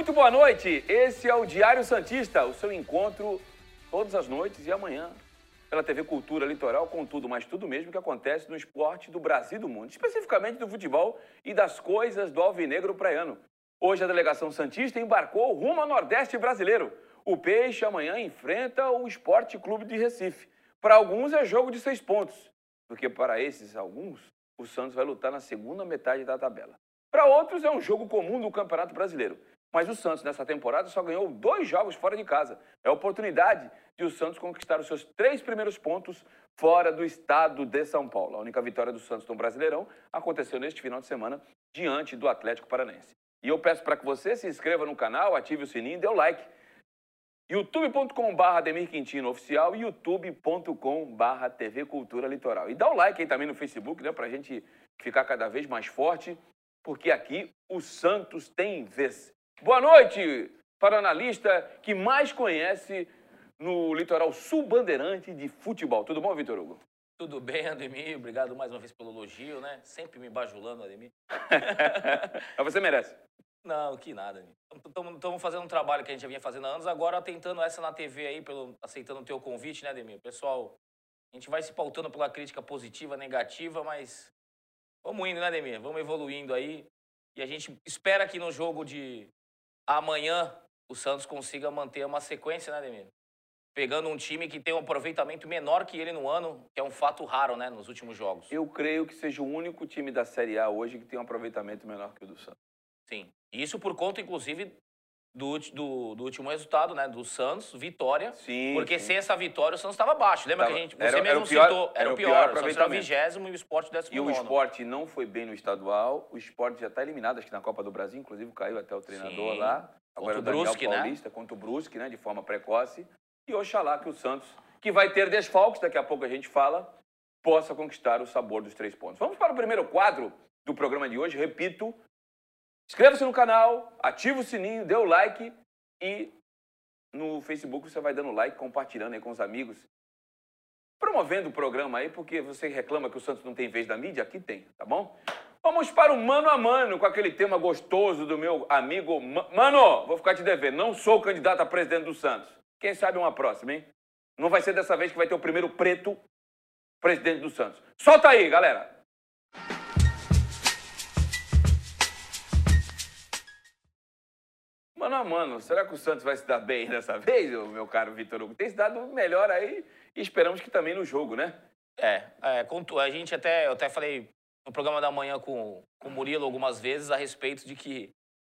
Muito boa noite. Esse é o Diário Santista, o seu encontro todas as noites e amanhã pela TV Cultura Litoral com tudo, mas tudo mesmo que acontece no esporte do Brasil e do mundo, especificamente do futebol e das coisas do alvinegro praiano. Hoje a delegação santista embarcou rumo ao Nordeste brasileiro. O Peixe amanhã enfrenta o Esporte Clube de Recife. Para alguns é jogo de seis pontos, porque para esses alguns o Santos vai lutar na segunda metade da tabela. Para outros é um jogo comum do Campeonato Brasileiro. Mas o Santos, nessa temporada, só ganhou dois jogos fora de casa. É a oportunidade de o Santos conquistar os seus três primeiros pontos fora do estado de São Paulo. A única vitória do Santos no Brasileirão aconteceu neste final de semana diante do Atlético Paranense. E eu peço para que você se inscreva no canal, ative o sininho e dê o like. youtube.com.br Ademir Quintino Oficial e youtube.com.br TV Cultura Litoral. E dá o like aí também no Facebook, né, para a gente ficar cada vez mais forte, porque aqui o Santos tem vez. Boa noite para o analista que mais conhece no litoral sul-bandeirante de futebol. Tudo bom, Vitor Hugo? Tudo bem, Ademir. Obrigado mais uma vez pelo elogio, né? Sempre me bajulando, Ademir. Mas você merece. Não, que nada. Estamos fazendo um trabalho que a gente já vinha fazendo há anos, agora tentando essa na TV aí, pelo, aceitando o teu convite, né, Ademir? Pessoal, a gente vai se pautando pela crítica positiva, negativa, mas vamos indo, né, Ademir? Vamos evoluindo aí. E a gente espera que no jogo de amanhã o Santos consiga manter uma sequência, né, Ademir? Pegando um time que tem um aproveitamento menor que ele no ano, que é um fato raro, né, nos últimos jogos. Eu creio que seja o único time da Série A hoje que tem um aproveitamento menor que o do Santos. Sim. Isso por conta, inclusive, do, do, do, último resultado, né? Do Santos, vitória. Sim. Porque sim. sem essa vitória, o Santos estava baixo. Lembra Tava, que a gente. Você era, mesmo era pior, citou. Era, era o pior. pior o Santos era vigésimo e o esporte décimo E o esporte não foi bem no estadual. O esporte já está eliminado, acho que na Copa do Brasil, inclusive caiu até o treinador Sim. lá. Agora Contra o Daniel Brusque, né? Paulista contra o Brusque, né? De forma precoce. E oxalá que o Santos, que vai ter desfalques, daqui a pouco a gente fala, possa conquistar o sabor dos três pontos. Vamos para o primeiro quadro do programa de hoje. Repito, inscreva-se no canal, ative o sininho, dê o like e no Facebook você vai dando like, compartilhando aí com os amigos. Promovendo o programa aí, porque você reclama que o Santos não tem vez da mídia, aqui tem, tá bom? Vamos para o mano a mano com aquele tema gostoso do meu amigo. Ma- Mano, vou ficar te devendo, não sou candidato a presidente do Santos. Quem sabe uma próxima, hein? Não vai ser dessa vez que vai ter o primeiro preto presidente do Santos. Solta aí, galera! Mano a mano, será que o Santos vai se dar bem dessa vez, meu caro Vitor Hugo? Tem se dado melhor aí e esperamos que também no jogo, né? É, é a gente até. Eu até falei no programa da manhã com, com o Murilo algumas vezes a respeito de que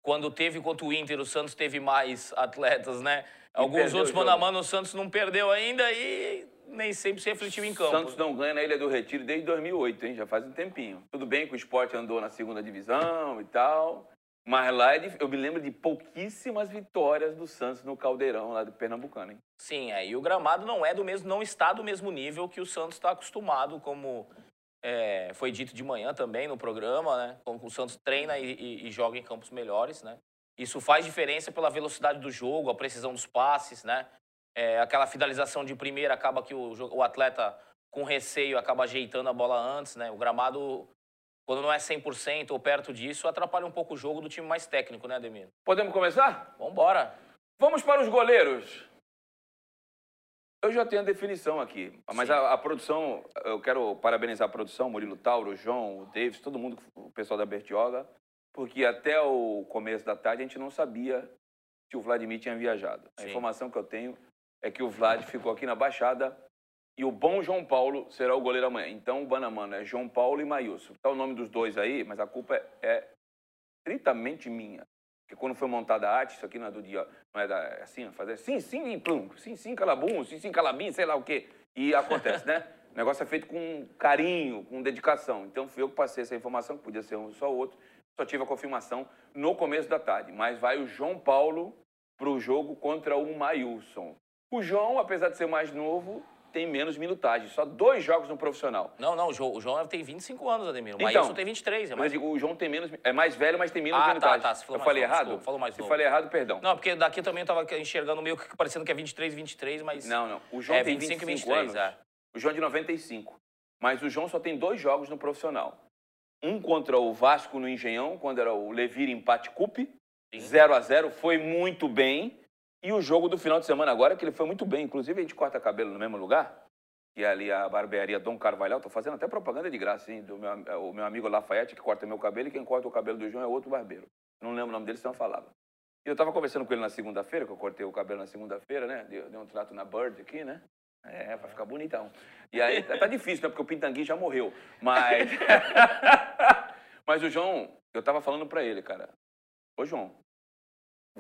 quando teve contra o Inter, o Santos teve mais atletas, né? Alguns perdeu outros mano a mano, o Santos não perdeu ainda e nem sempre se refletiu em campo. Santos não ganha na Ilha do Retiro desde 2008, hein? Já faz um tempinho. Tudo bem que o esporte andou na segunda divisão e tal, mas lá é eu me lembro de pouquíssimas vitórias do Santos no Caldeirão lá do Pernambucano, hein? Sim, é, o gramado não é do mesmo, não está do mesmo nível que o Santos está acostumado, como é, foi dito de manhã também no programa, né? Como o Santos treina e, e- e joga em campos melhores, né? Isso faz diferença pela velocidade do jogo, a precisão dos passes, né? É, aquela finalização de primeira acaba que o, o atleta com receio acaba ajeitando a bola antes, né? O gramado, quando não é 100% ou perto disso, atrapalha um pouco o jogo do time mais técnico, né, Ademir? Podemos começar? Vambora! Vamos para os goleiros. Eu já tenho a definição aqui, mas a, a produção, eu quero parabenizar a produção, Murilo Tauro, o João, o Davis, todo mundo, o pessoal da Bertioga, porque até o começo da tarde a gente não sabia que o Vladimir tinha viajado. A Sim. informação que eu tenho é que o Vlad ficou aqui na Baixada e o bom João Paulo será o goleiro amanhã. Então o Banamano é João Paulo e Maílson. Tá o nome dos dois aí, mas a culpa é, é estritamente minha. Porque quando foi montada a arte, isso aqui não é do dia, não é da, é assim, fazer sim, sim, e plum, sim, sim, calabum, sim, sim, calabim, sei lá o quê. E acontece, né? O negócio é feito com carinho, com dedicação. Então fui eu que passei essa informação, que podia ser um só outro. Só tive a confirmação no começo da tarde. Mas vai o João Paulo para o jogo contra o Maílson. O João, apesar de ser mais novo, tem menos minutagem. Só dois jogos no profissional. Não, não, o João, o João tem 25 anos, Ademir. O Então, Maílson tem 23, é Mas mais... digo, o João tem menos, é mais velho, mas tem menos Ah, tá, minutagem. tá, você falou eu falei novo, errado? desculpa, falou mais Se novo. falei errado, perdão. Não, porque daqui também eu tava enxergando meio que parecendo que é 23, 23, mas... Não, não. O João É, tem 25 25, e 23, anos. é. O João é de 95. Mas o João só tem dois jogos no profissional. Um contra o Vasco no Engenhão, quando era o Levir Empate Cup. Sim. 0 a 0 foi muito bem. E o jogo do final de semana agora, que ele foi muito bem. Inclusive, a gente corta cabelo no mesmo lugar, que é ali a barbearia Dom Carvalhal. Tô fazendo até propaganda de graça, hein? Do meu, o meu amigo Lafayette, que corta meu cabelo, e quem corta o cabelo do João é outro barbeiro. Não lembro o nome dele, senão eu falava. E eu tava conversando com ele na segunda-feira, que eu cortei o cabelo na segunda-feira, né? Dei, dei um trato na Bird aqui, né? É, vai ficar bonitão. E aí, tá difícil, né? Porque o Pintanguinho já morreu. Mas... Mas o João, eu tava falando pra ele, cara. Ô, João,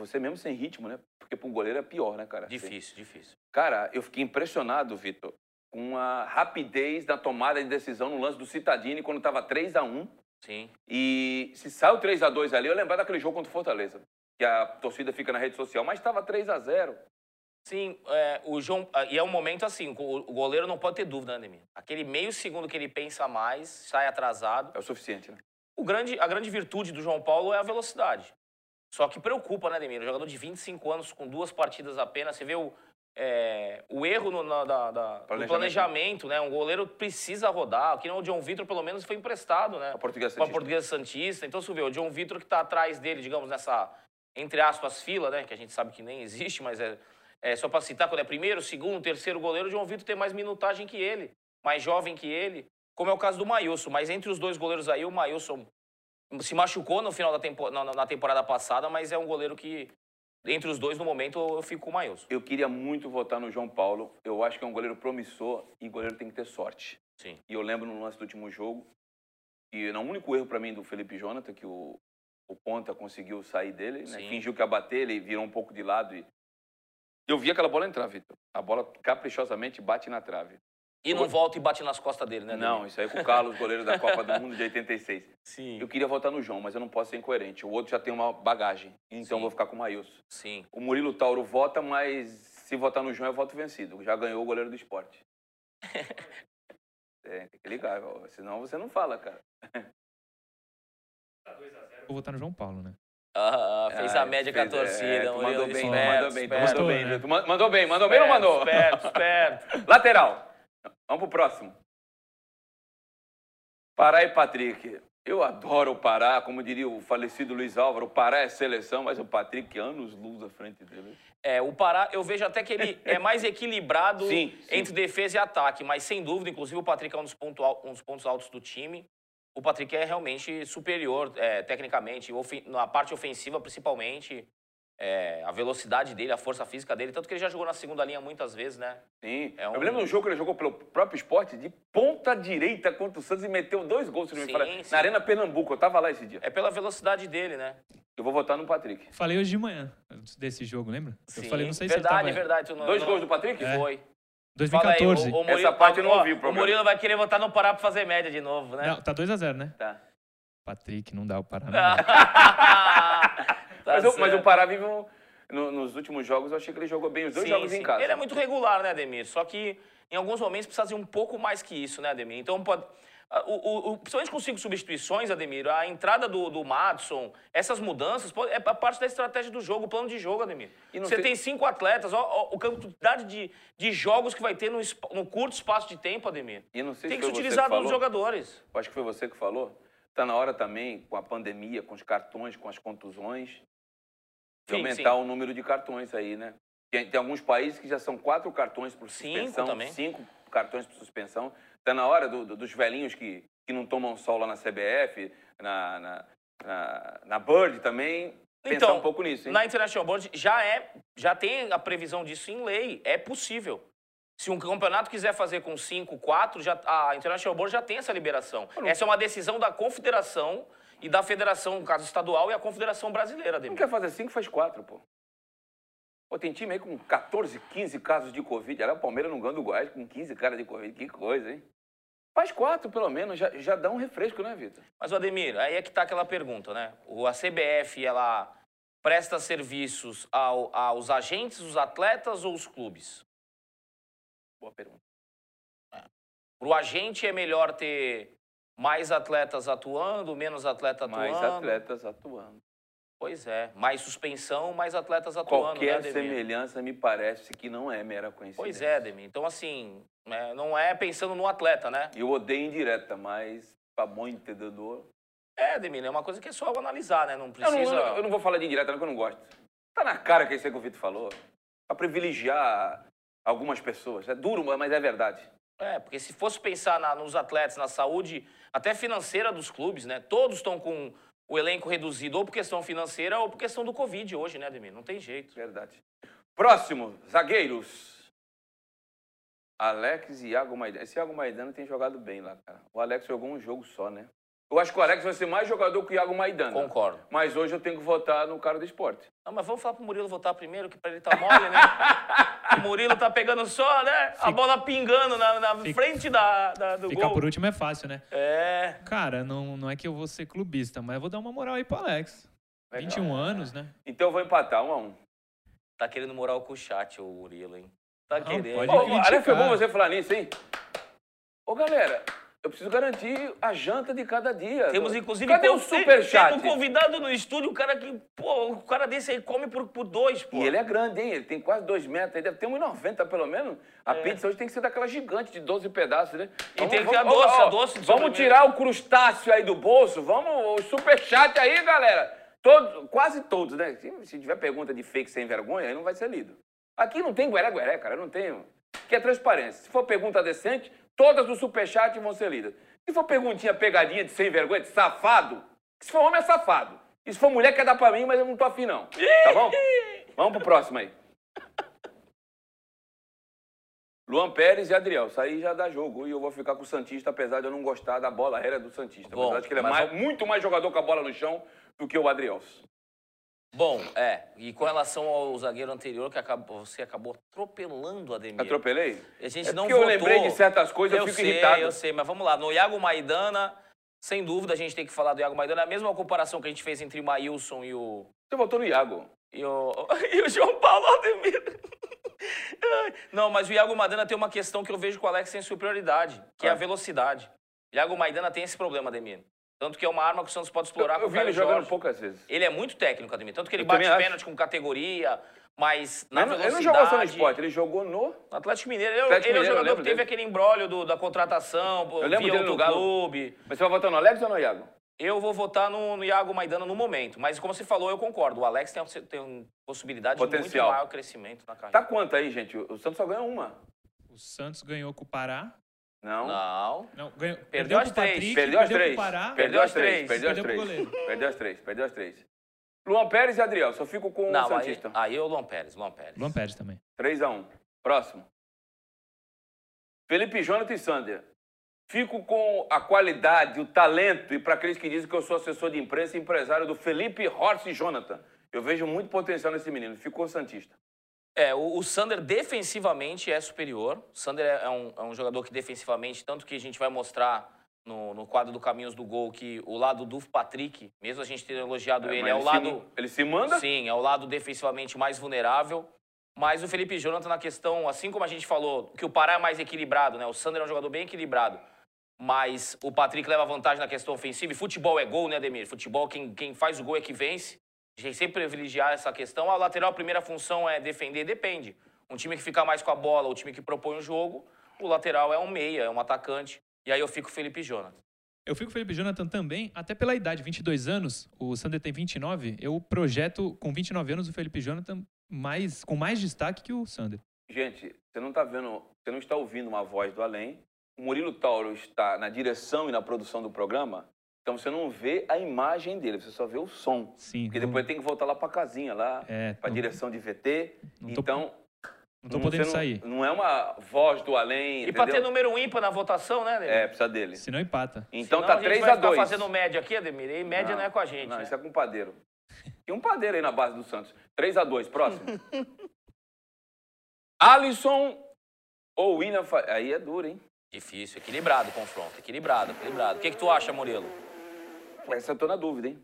você mesmo sem ritmo, né? Porque para um goleiro é pior, né, cara? Difícil, difícil. Cara, eu fiquei impressionado, Vitor, com a rapidez da tomada de decisão no lance do Citadini quando estava 3 a 1 Sim. E se saiu 3 a 2 ali, eu lembrar daquele jogo contra o Fortaleza, que a torcida fica na rede social, mas estava 3 a 0 Sim, é, o João. ah, E é um momento assim, o goleiro não pode ter dúvida, né? Aquele meio segundo que ele pensa mais, sai atrasado. É o suficiente, né? O grande, a grande virtude do João Paulo é a velocidade. Só que preocupa, né, Ademir? Um jogador de 25 anos com duas partidas apenas, você vê o, é, o erro no, na- da- da- Planejamento. planejamento, né? Um goleiro precisa rodar. Aqui não, o John Vitor, pelo menos, foi emprestado, né? A Portuguesa Para a Santista. Portuguesa Santista. Então, você vê, o John Vitor que está atrás dele, digamos, nessa, entre aspas, fila, né? Que a gente sabe que nem existe, mas é, é só para citar, quando é primeiro, segundo, terceiro goleiro, o John Vitor tem mais minutagem que ele, mais jovem que ele, como é o caso do Maílson. Mas entre os dois goleiros aí, o Maílson se machucou no final da tempo, na, na temporada passada, mas é um goleiro que, entre os dois, no momento, eu fico com o Maílson. Eu queria muito votar no João Paulo. Eu acho que é um goleiro promissor e goleiro tem que ter sorte. Sim. E eu lembro no lance do último jogo, e não o único erro para mim do Felipe Jonathan, que o, o ponta conseguiu sair dele, né? Fingiu que ia bater, ele virou um pouco de lado e eu vi aquela bola entrar, Vitor. A bola caprichosamente bate na trave. E não volta e bate nas costas dele, né? Não, isso aí é com o Carlos, goleiro da Copa do Mundo de 86. Sim. Eu queria votar no João, mas eu não posso ser incoerente. O outro já tem uma bagagem, então Sim. vou ficar com o Maílson. Sim. O Murilo Tauro vota, mas se votar no João é voto vencido. Já ganhou o goleiro do esporte. É, tem que ligar, senão você não fala, cara. Vou votar no João Paulo, né? Ah, fez a Ah, média fez- com a torcida. é, mandou bem, esperto, mandou bem, esperto, mandou bem. né? Tu ma- mandou bem, mandou bem ou não mandou? Esperto, esperto. Lateral. Vamos pro próximo. Pará e Patrick. Eu adoro o Pará, como diria o falecido Luiz Álvaro, o Pará é seleção, mas o Patrick anos luz à frente dele. É, o Pará, eu vejo até que ele é mais equilibrado Sim, sim. entre defesa e ataque, mas sem dúvida, inclusive o Patrick é um dos, ponto um dos pontos altos do time. O Patrick é realmente superior é, tecnicamente, na parte ofensiva principalmente. É, a velocidade dele, a força física dele, tanto que ele já jogou na segunda linha muitas vezes, né? Sim. É um- Eu lembro de um jogo que ele jogou pelo próprio esporte de ponta direita contra o Santos e meteu dois gols, se não me Sim, na Arena Pernambuco. Eu tava lá esse dia. É pela velocidade dele, né? Eu vou votar no Patrick. Falei hoje de manhã desse jogo, lembra? Eu Sim, falei, não sei verdade, se ele tava... verdade. Tu não, Dois não- gols do Patrick? É. Foi. 2014. Fala aí, o, o Murilo, Essa parte eu não ó, ouvi o O. Murilo vai querer votar no Pará pra fazer média de novo, né? Não, tá 2x0, né? Tá. Patrick, não dá o Pará. não dá. Tá mas, eu- mas o Pará vive um- no- nos últimos jogos, eu achei que ele jogou bem os dois Sim, jogos sim. em casa. Ele é muito regular, né, Ademir? Só que em alguns momentos precisa de um pouco mais que isso, né, Ademir? Então pode. a- O, o, o, principalmente com cinco substituições, Ademir, a entrada do, do Madison, essas mudanças, é parte da estratégia do jogo, o plano de jogo, Ademir. Você sei- tem cinco atletas, ó, ó, o quantidade de, de jogos que vai ter no, no curto espaço de tempo, Ademir. E não sei Tem se que se utilizar dos jogadores. Eu acho que foi você que falou. Tá na hora também, com a pandemia, com os cartões, com as contusões, de Sim, aumentar sim. o número de cartões aí, né? Tem, tem alguns países que já são quatro cartões por Cinco suspensão, também. cinco cartões por suspensão. Tá na hora do- do- dos velhinhos que, que não tomam sol lá na CBF, na, na, na, na Bird também, pensar Então, um pouco nisso, hein? Na International Board já é, já tem a previsão disso em lei, é possível. Se um campeonato quiser fazer com 5, 4, já, a International Board já tem essa liberação. Essa é uma decisão da confederação e da federação, no caso estadual, e a confederação brasileira, Não Ademir. quer fazer cinco, faz quatro, pô. Pô, tem time aí com 14, 15 casos de Covid. Olha, o Palmeiras não ganha do Goiás com 15 caras de Covid. Que coisa, hein? Faz quatro, pelo menos. Já, já dá um refresco, né, Vitor? Mas, Ademir, aí é que tá aquela pergunta, né? O, a CBF, ela presta serviços ao- aos agentes, os atletas ou os clubes? Boa pergunta. Para o agente é melhor ter mais atletas atuando, menos atleta atuando? Mais atletas atuando. Pois é, mais suspensão, mais atletas atuando, Qualquer né, semelhança me parece que não é mera coincidência. Pois é, Ademir. Então, assim, é, não é pensando no atleta, né? Eu odeio indireta, mas, pra bom entendedor, É, Demir, é uma coisa que é só analisar, né? Não Eu precisa. não, eu não vou falar de indireta, não, que eu não gosto. Tá na cara que é isso aí que o Vitor falou. Pra privilegiar algumas pessoas. É duro, mas é verdade. É, porque se fosse pensar na- nos atletas, na saúde, até financeira dos clubes, né? Todos estão com o elenco reduzido, ou por questão financeira, ou por questão do Covid hoje, né, Demir? Não tem jeito. Verdade. Próximo, zagueiros. Alex e Iago Maidana. Esse Iago Maidana tem jogado bem lá, cara. O Alex jogou um jogo só, né? Eu acho que o Alex vai ser mais jogador que o Iago Maidana. Concordo. Mas hoje eu tenho que votar no cara do esporte. Não, mas vamos falar pro Murilo votar primeiro, que pra ele tá mole, né? o Murilo tá pegando só, né? A bola pingando na, na Fica- frente da, da- do Ficar gol. por último é fácil, né? É. Cara, não, não é que eu vou ser clubista, mas eu vou dar uma moral aí pro Alex. Legal. 21 anos, né? Então eu vou empatar, um a um. Tá querendo moral com o chat, o Murilo, hein? Tá Não, querendo. pode Ô, foi bom você falar nisso, hein? Ô, galera, eu preciso garantir a janta de cada dia. Temos, inclusive, Cadê o superchat? Temos um convidado no estúdio, o cara que, pô, o cara desse aí come por, por dois, pô. E ele é grande, hein? Ele tem quase dois metros, ele deve ter 1,90 pelo menos. A É. pizza hoje tem que ser daquela gigante de 12 pedaços, né? E tem que ter a doce, a doce de Vamos tirar o crustáceo aí do bolso, vamos, o superchat aí, galera. Todo, quase todos, né? Se, se tiver pergunta de fake sem vergonha, aí não vai ser lido. Aqui não tem gueré-gueré, cara, não tem. Que é transparência. Se for pergunta decente, todas do superchat vão ser lidas. Se for perguntinha pegadinha de sem vergonha, de safado, se for homem é safado. E se for mulher, quer dar pra mim, mas eu não tô afim, não. Tá bom? Vamos pro próximo aí. Luan Pérez e Adriel. Isso aí já dá jogo. E eu vou ficar com o Santista, apesar de eu não gostar da bola aérea do Santista. Bom, acho que ele é mais- muito mais jogador com a bola no chão do que o Adriel. Bom, é. E com relação ao zagueiro anterior, que acabou- você acabou atropelando o Ademir. Atropelei? A gente É não porque eu votou. lembrei de certas coisas, eu, eu fico sei, irritado. Eu sei, mas vamos lá. No Iago Maidana, sem dúvida a gente tem que falar do Iago Maidana. É a mesma comparação que a gente fez entre o Maílson e o, Você votou no Iago. e o, e o João Paulo Ademir. Não, mas o Iago Maidana tem uma questão que eu vejo que o Alex tem superioridade, que é a Ah. velocidade. Iago Maidana tem esse problema, Ademir. Tanto que é uma arma que o Santos pode explorar Eu, com eu o vi ele Caio jogando poucas vezes. Ele é muito técnico, Ademir. Tanto que ele Eu bate pênalti com categoria, mas na Ele não- ele velocidade... não jogou só no esporte, ele jogou no. No Atlético Mineiro. Ele, Atlético ele é o Mineiro, eu jogador lembro que teve dele. aquele embrólio do- da contratação, Eu lembro via no outro clube. Mas você vai votar no Alex ou no Iago? Eu vou votar no, no Iago Maidana no momento. Mas como você falou, eu concordo. O Alex tem, tem uma possibilidade Potencial. de muito maior crescimento na carreira. Tá quanto aí, gente? O Santos só ganhou uma. O Santos ganhou com o Pará. Não. Não. Não, ganhou, Perdeu as três. Patrick, Perdeu as três. Pará. Perdeu as três. Perdeu as três. Perdeu as três. Perdeu as três. Luan Pérez e Adriel. Só fico com o Não, aí, Santista. aí é o Luan Pérez, Luan Pérez. Luan Pérez também. 3x1. Próximo. Felipe Jonathan e Sander. Fico com a qualidade, o talento, e para aqueles que dizem que eu sou assessor de imprensa e empresário do Felipe Horst Jonathan. Eu vejo muito potencial nesse menino. Ficou Santista. É, o, o Sander defensivamente é superior. O Sander é um, é um jogador que defensivamente, tanto que a gente vai mostrar no, no quadro do Caminhos do Gol que o lado do Patrick, mesmo a gente ter elogiado ele, mas é o se lado. mu- ele se manda? Sim, é o lado defensivamente mais vulnerável. Mas o Felipe Jonathan, na questão, assim como a gente falou, que o Pará é mais equilibrado, né? O Sander é um jogador bem equilibrado. Mas o Patrick leva vantagem na questão ofensiva. E futebol é gol, né, Ademir? Futebol, quem, quem faz o gol é que vence. A gente sempre privilegiar essa questão. A lateral, a primeira função é defender, depende. Um time que fica mais com a bola, o time que propõe o jogo, o lateral é um meia, é um atacante. E aí eu fico Felipe Jonathan. Eu fico com o Felipe Jonathan também, até pela idade, 22 anos. O Sander tem 29. Eu projeto com 29 anos o Felipe Jonathan mais, com mais destaque que o Sander. Gente, você não está vendo, você não está ouvindo uma voz do além. O Murilo Tauro está na direção e na produção do programa, então você não vê a imagem dele, você só vê o som. Sim. Porque não- depois tem que voltar lá para casinha, lá É, para não- direção de VT. Não tô- então, Não tô podendo você sair. Não, não é uma voz do além, E pra ter número ímpar na votação, né, Ademir? É, precisa dele. Senão empata. Então Senão tá a gente 3 vai a ficar 2. fazendo média aqui, Ademir, e média não, é com a gente. Não, né? isso é com padeiro. Tem um padeiro aí na base do Santos. 3 a 2 próximo. Alisson ou William... Fa- Aí é duro, hein? Difícil, equilibrado o confronto, equilibrado, equilibrado. O que, que tu acha, Murilo? Essa eu tô na dúvida, hein?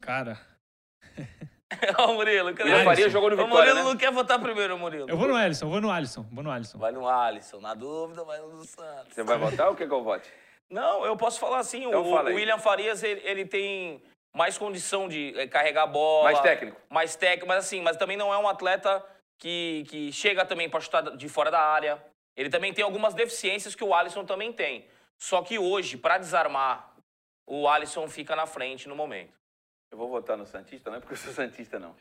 Cara, Ó, o Murilo, cadê? William Faria jogou no O Vitória, Murilo né? não quer votar primeiro, Murilo. eu vou no Alisson, vou no Alisson, vou no Alisson. Vai no Alisson, na dúvida, vai no do Santos. Você vai votar ou quer que eu vote? Não, eu posso falar assim, Então o, fala o. William Farias, ele, ele tem mais condição de eh, carregar a bola. Mais técnico. Mais técnico, mas assim, mas também não é um atleta que, que chega também para chutar de fora da área. Ele também tem algumas deficiências que o Alisson também tem. Só que hoje, para desarmar o Alisson fica na frente no momento. Eu vou votar no Santista, não é porque eu sou Santista, não.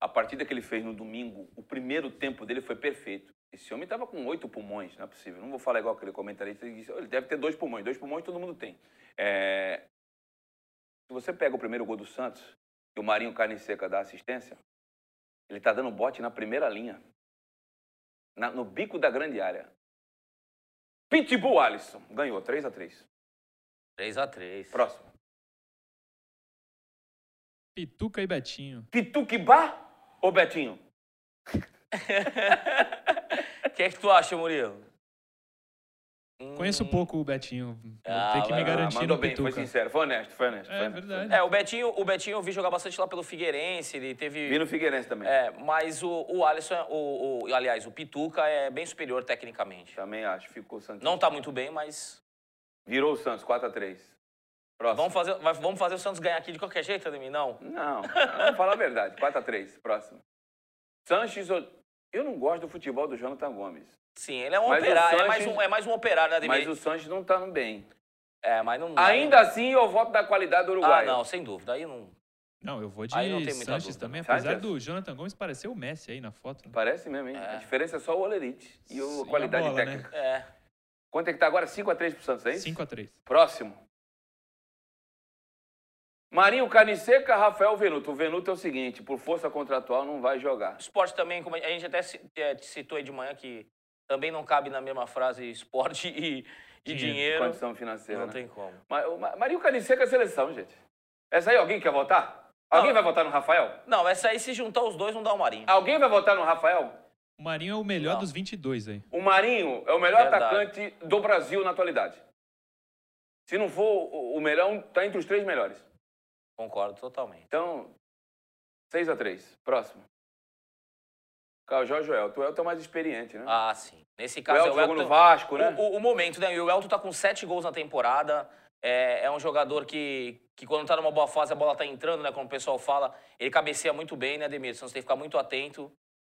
A partida que ele fez no domingo, o primeiro tempo dele foi perfeito. Esse homem estava com oito pulmões, não é possível. Não vou falar igual aquele comentarista que disse, ele deve ter dois pulmões. Dois pulmões todo mundo tem. É, Se você pega o primeiro gol do Santos, e o Marinho Carne Seca dá assistência, ele está dando bote na primeira linha. Na- no bico da grande área. Pitbull Alisson. Ganhou, 3 a 3 3 a 3 Próximo. Pituca e Betinho. Pituquibá ou Betinho? O que é que tu acha, Murilo? Conheço Hum, pouco o Betinho. Ah, ter que me garantir mandou no bem, foi Pituca. sincero, foi honesto, foi honesto. É, foi honesto. verdade. É, o Betinho, o Betinho eu vi jogar bastante lá pelo Figueirense, ele teve... Vi no Figueirense também. É, mas o, o Alisson, o, o- aliás, o Pituca é bem superior tecnicamente. Também acho, ficou. Não tá muito bem, mas Virou o Santos, 4x3. Próximo. vamos fazer, vai- vamos fazer o Santos ganhar aqui de qualquer jeito, Ademir? Não. Não, vamos falar a verdade. 4x3, próximo. Sanches, eu não gosto do futebol do Jonathan Gomes. Sim, ele é um Mas operário, é, Sanches- mais um, é mais um operário, né, Ademir? Mas o Sanches não tá no bem. É, mas não... Ainda assim, eu voto da qualidade do Ah, Uruguai. não, sem dúvida. Aí não... Não, eu vou de Aí não tem muita Sanches dúvida, também, não. apesar Sanches? do Jonathan Gomes parecer o Messi aí na foto. né? Parece mesmo, hein? É. A diferença é só o Olerite e a Sim, qualidade a bola, né? técnica. É. Quanto é que tá agora? 5x3 pro Santos, é isso? 5x3. Próximo. Marinho Caniseca, Rafael Venuto. O Venuto é o seguinte, por força contratual não vai jogar. Esporte também, como a gente até é, citou aí de manhã, que também não cabe na mesma frase esporte e, e Dinheiro. Condição financeira, Não né? tem como. Ma- o Ma- Marinho Caniseca é seleção, gente. Essa aí alguém quer votar? Alguém Não. vai votar no Rafael? Não, essa aí, se juntar os dois, não dá o Marinho. Alguém vai votar no Rafael? O Marinho é o melhor Não. dos 22 aí. O Marinho é o melhor Verdade. atacante do Brasil na atualidade. Se não for o o melhor, tá entre os três melhores. Concordo totalmente. Então, 6 a 3 Próximo. Carl Jorge Elton. O Elton é mais experiente, né? Ah, sim. Nesse o caso, Elton é o jogou no Elton- Vasco, né? O, o- o momento, né? E o Elton tá com sete gols na temporada. É, é um jogador que, que quando tá numa boa fase, a bola tá entrando, né? Como o pessoal fala, ele cabeceia muito bem, né, Ademir? Então você tem que ficar muito atento